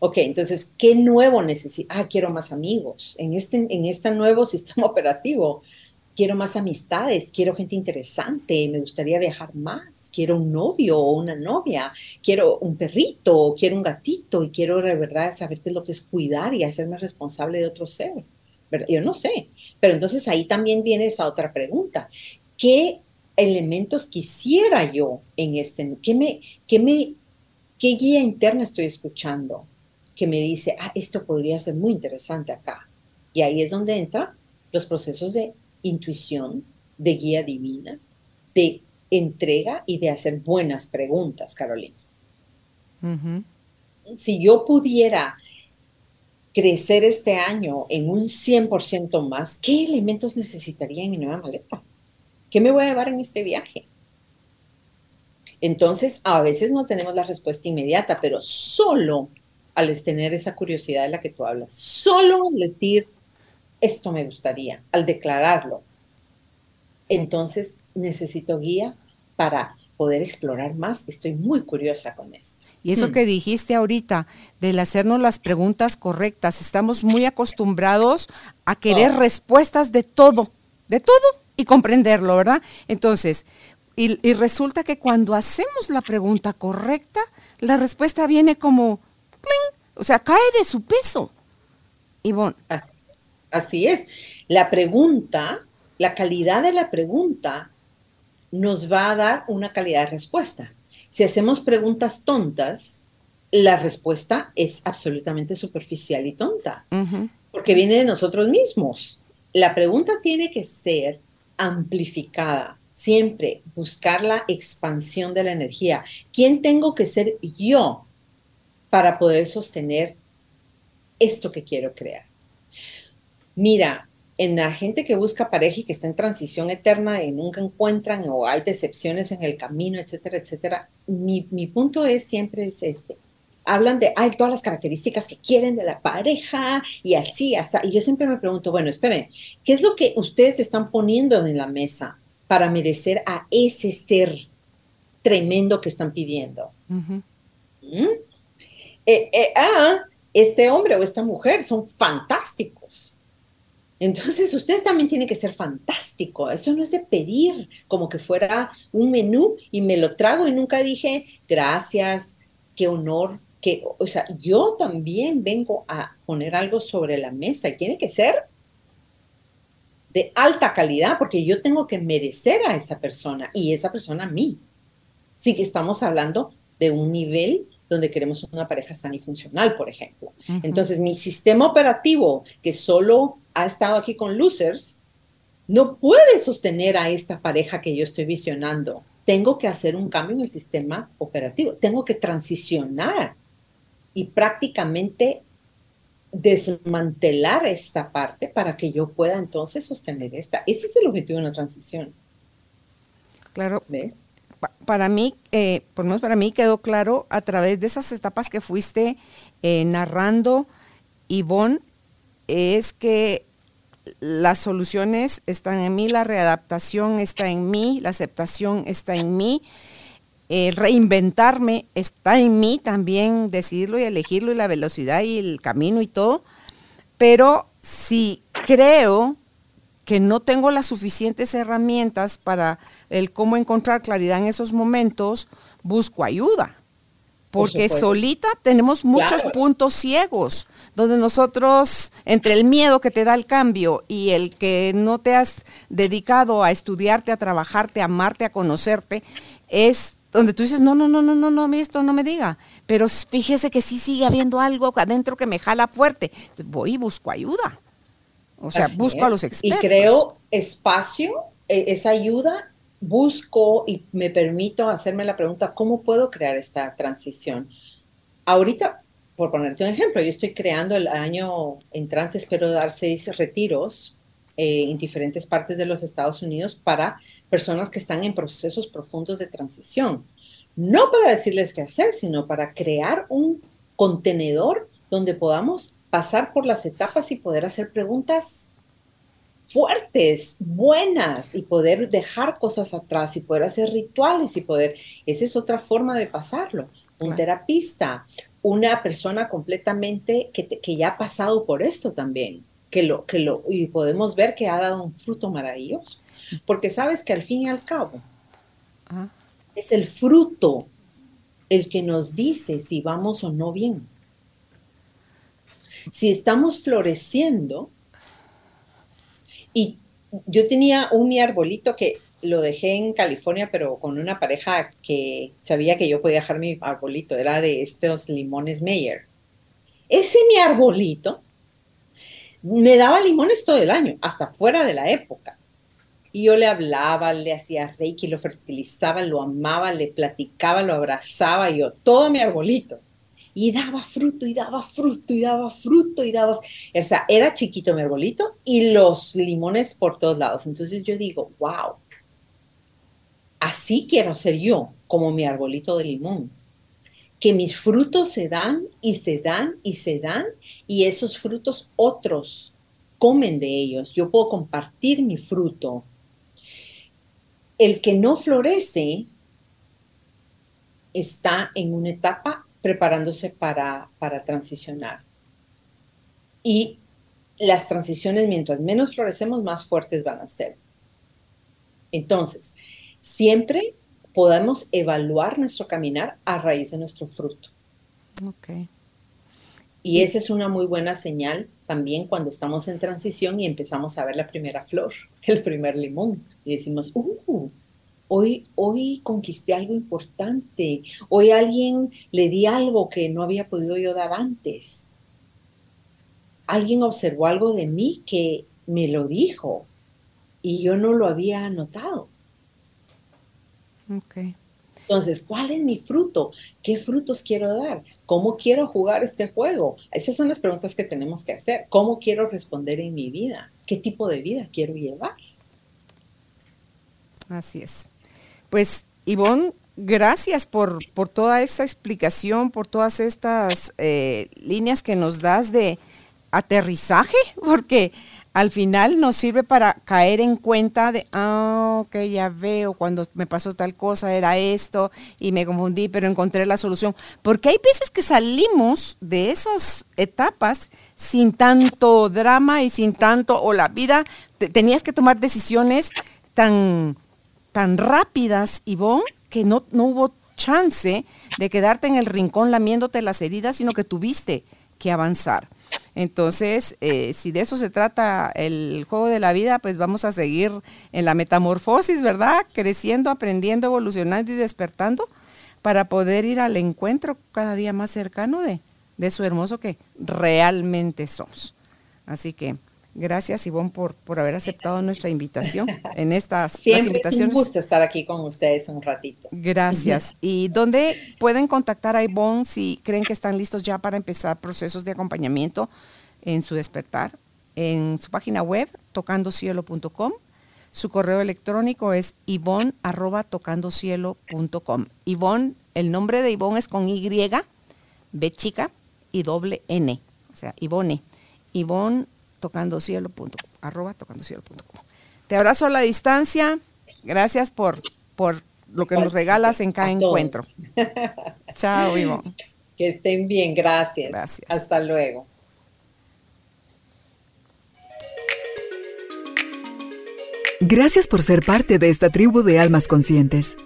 Ok, entonces, ¿qué nuevo necesito? Ah, quiero más amigos. En este, en este nuevo (laughs) sistema operativo, quiero más amistades, quiero gente interesante, me gustaría viajar más, quiero un novio o una novia, quiero un perrito, quiero un gatito y quiero de verdad saber qué es lo que es cuidar y hacerme responsable de otro ser. Yo no sé, pero entonces ahí también viene esa otra pregunta qué elementos quisiera yo en este, qué me, qué me, qué guía interna estoy escuchando que me dice, ah, esto podría ser muy interesante acá. Y ahí es donde entran los procesos de intuición, de guía divina, de entrega y de hacer buenas preguntas, Carolina. Si yo pudiera crecer este año en un 100% más, ¿qué elementos necesitaría en mi nueva maleta? ¿Qué me voy a llevar en este viaje? Entonces, a veces no tenemos la respuesta inmediata, pero solo al tener esa curiosidad de la que tú hablas, solo al decir, esto me gustaría, al declararlo, entonces necesito guía para poder explorar más. Estoy muy curiosa con esto. Y eso hmm. que dijiste ahorita, del hacernos las preguntas correctas, estamos muy acostumbrados a querer oh. respuestas de todo, de todo y comprenderlo, ¿verdad? Entonces, y, resulta que cuando hacemos la pregunta correcta, la respuesta viene como, o sea, cae de su peso. Y Así, así es. La pregunta, la calidad de la pregunta nos va a dar una calidad de respuesta. Si hacemos preguntas tontas, la respuesta es absolutamente superficial y tonta, porque viene de nosotros mismos. La pregunta tiene que ser amplificada, siempre buscar la expansión de la energía. ¿Quién tengo que ser yo para poder sostener esto que quiero crear? Mira, en la gente que busca pareja y que está en transición eterna y nunca encuentran o hay decepciones en el camino, etcétera, etcétera, mi, mi punto es siempre es este hablan de, ay, todas las características que quieren de la pareja y así, así. Y yo siempre me pregunto, bueno, esperen, ¿qué es lo que ustedes están poniendo en la mesa para merecer a ese ser tremendo que están pidiendo? ¿Mm? Eh, eh, ah, este hombre o esta mujer son fantásticos. Entonces, ustedes también tienen que ser fantástico. Eso no es de pedir como que fuera un menú y me lo trago y nunca dije gracias, qué honor, que, o sea, yo también vengo a poner algo sobre la mesa y tiene que ser de alta calidad porque yo tengo que merecer a esa persona y esa persona a mí. Sí que estamos hablando de un nivel donde queremos una pareja sana y funcional, por ejemplo. Entonces, mi sistema operativo, que solo ha estado aquí con losers, no puede sostener a esta pareja que yo estoy visionando. Tengo que hacer un cambio en el sistema operativo, tengo que transicionar y prácticamente desmantelar esta parte para que yo pueda entonces sostener esta. Ese es el objetivo de una transición. Claro. para mí, eh, por lo menos para mí quedó claro a través de esas etapas que fuiste eh, narrando, Ivonne, es que las soluciones están en mí, la readaptación está en mí, la aceptación está en mí eh, reinventarme está en mí también, decidirlo y elegirlo y la velocidad y el camino y todo. Pero si creo que no tengo las suficientes herramientas para el cómo encontrar claridad en esos momentos, busco ayuda. Porque solita tenemos muchos puntos ciegos, donde nosotros, entre el miedo que te da el cambio y el que no te has dedicado a estudiarte, a trabajarte, a amarte, a conocerte, es donde tú dices, no, no, no, no, no, no, esto no me diga. Pero fíjese que sí sigue habiendo algo adentro que me jala fuerte. voy y busco ayuda. O sea, busco a los expertos. Y creo espacio, e, esa ayuda, busco y me permito hacerme la pregunta, ¿cómo puedo crear esta transición? Ahorita, por ponerte un ejemplo, yo estoy creando el año entrante, espero dar seis retiros eh, en diferentes partes de los Estados Unidos para personas que están en procesos profundos de transición. No para decirles qué hacer, sino para crear un contenedor donde podamos pasar por las etapas y poder hacer preguntas fuertes, buenas y poder dejar cosas atrás y poder hacer rituales y poder, esa es otra forma de pasarlo. Un terapista, una persona completamente que, que, ya ha pasado por esto también, que lo, que lo, y podemos ver que ha dado un fruto maravilloso. Porque sabes que al fin y al cabo es el fruto el que nos dice si vamos o no bien. Si estamos floreciendo, y yo tenía un mi arbolito que lo dejé en California, pero con una pareja que sabía que yo podía dejar mi arbolito, era de estos limones Meyer. Ese mi arbolito me daba limones todo el año, hasta fuera de la época. Y yo le hablaba, le hacía reiki, lo fertilizaba, lo amaba, le platicaba, lo abrazaba, yo, todo mi arbolito. Y daba fruto, y daba fruto, y daba fruto, y daba... O sea, era chiquito mi arbolito y los limones por todos lados. Entonces yo digo, wow, así quiero ser yo, como mi arbolito de limón. Que mis frutos se dan y se dan y se dan, y esos frutos otros comen de ellos. Yo puedo compartir mi fruto el que no florece está en una etapa preparándose para, para transicionar. Y las transiciones, mientras menos florecemos, más fuertes van a ser. Entonces, siempre podemos evaluar nuestro caminar a raíz de nuestro fruto. Okay. Y esa es una muy buena señal también cuando estamos en transición y empezamos a ver la primera flor, (laughs) el primer limón. Y decimos, uh, hoy, hoy conquisté algo importante, hoy alguien le di algo que no había podido yo dar antes. Alguien observó algo de mí que me lo dijo y yo no lo había notado. Okay. Entonces, ¿cuál es mi fruto? ¿Qué frutos quiero dar? ¿Cómo quiero jugar este juego? Esas son las preguntas que tenemos que hacer. ¿Cómo quiero responder en mi vida? ¿Qué tipo de vida quiero llevar? Así es. Pues, Ivonne, gracias por, por toda esta explicación, por todas estas eh, líneas que nos das de aterrizaje, (laughs) porque al final nos sirve para caer en cuenta de, ah, ok, ya veo, cuando me pasó tal cosa era esto y me confundí, pero encontré la solución. Porque hay veces que salimos de esas etapas sin tanto drama y sin tanto, o la vida, tenías que tomar decisiones tan, tan rápidas, Ivonne, que no, no hubo chance de quedarte en el rincón lamiéndote las heridas, sino que tuviste que avanzar. Entonces, eh, si de eso se trata el juego de la vida, pues vamos a seguir en la metamorfosis, ¿verdad? Creciendo, aprendiendo, evolucionando y despertando para poder ir al encuentro cada día más cercano de, de eso hermoso que realmente somos. Así que gracias Ivonne por, por haber aceptado nuestra invitación en estas Siempre Es un gusto estar aquí con ustedes un ratito. Gracias. (laughs) ¿Y dónde pueden contactar a Ivonne si creen que están listos ya para empezar procesos de acompañamiento en su despertar? En su página web, tocandocielo.com. Su correo electrónico es ivonne.tocandocielo.com. Ivonne, el nombre de Ivonne es con Y, B chica y doble N. O sea, Ivonne. Ivonne tocandocielo.com, arroba tocandocielo.com. Te abrazo a la distancia. Gracias por, por lo que nos regalas en cada encuentro. (laughs) Chao, Ivonne. Que estén bien, gracias. Gracias. Hasta luego. Gracias por ser parte de esta tribu de almas conscientes.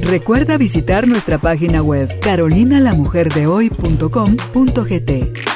Recuerda visitar nuestra página web carolinalamujerdehoy.com.gt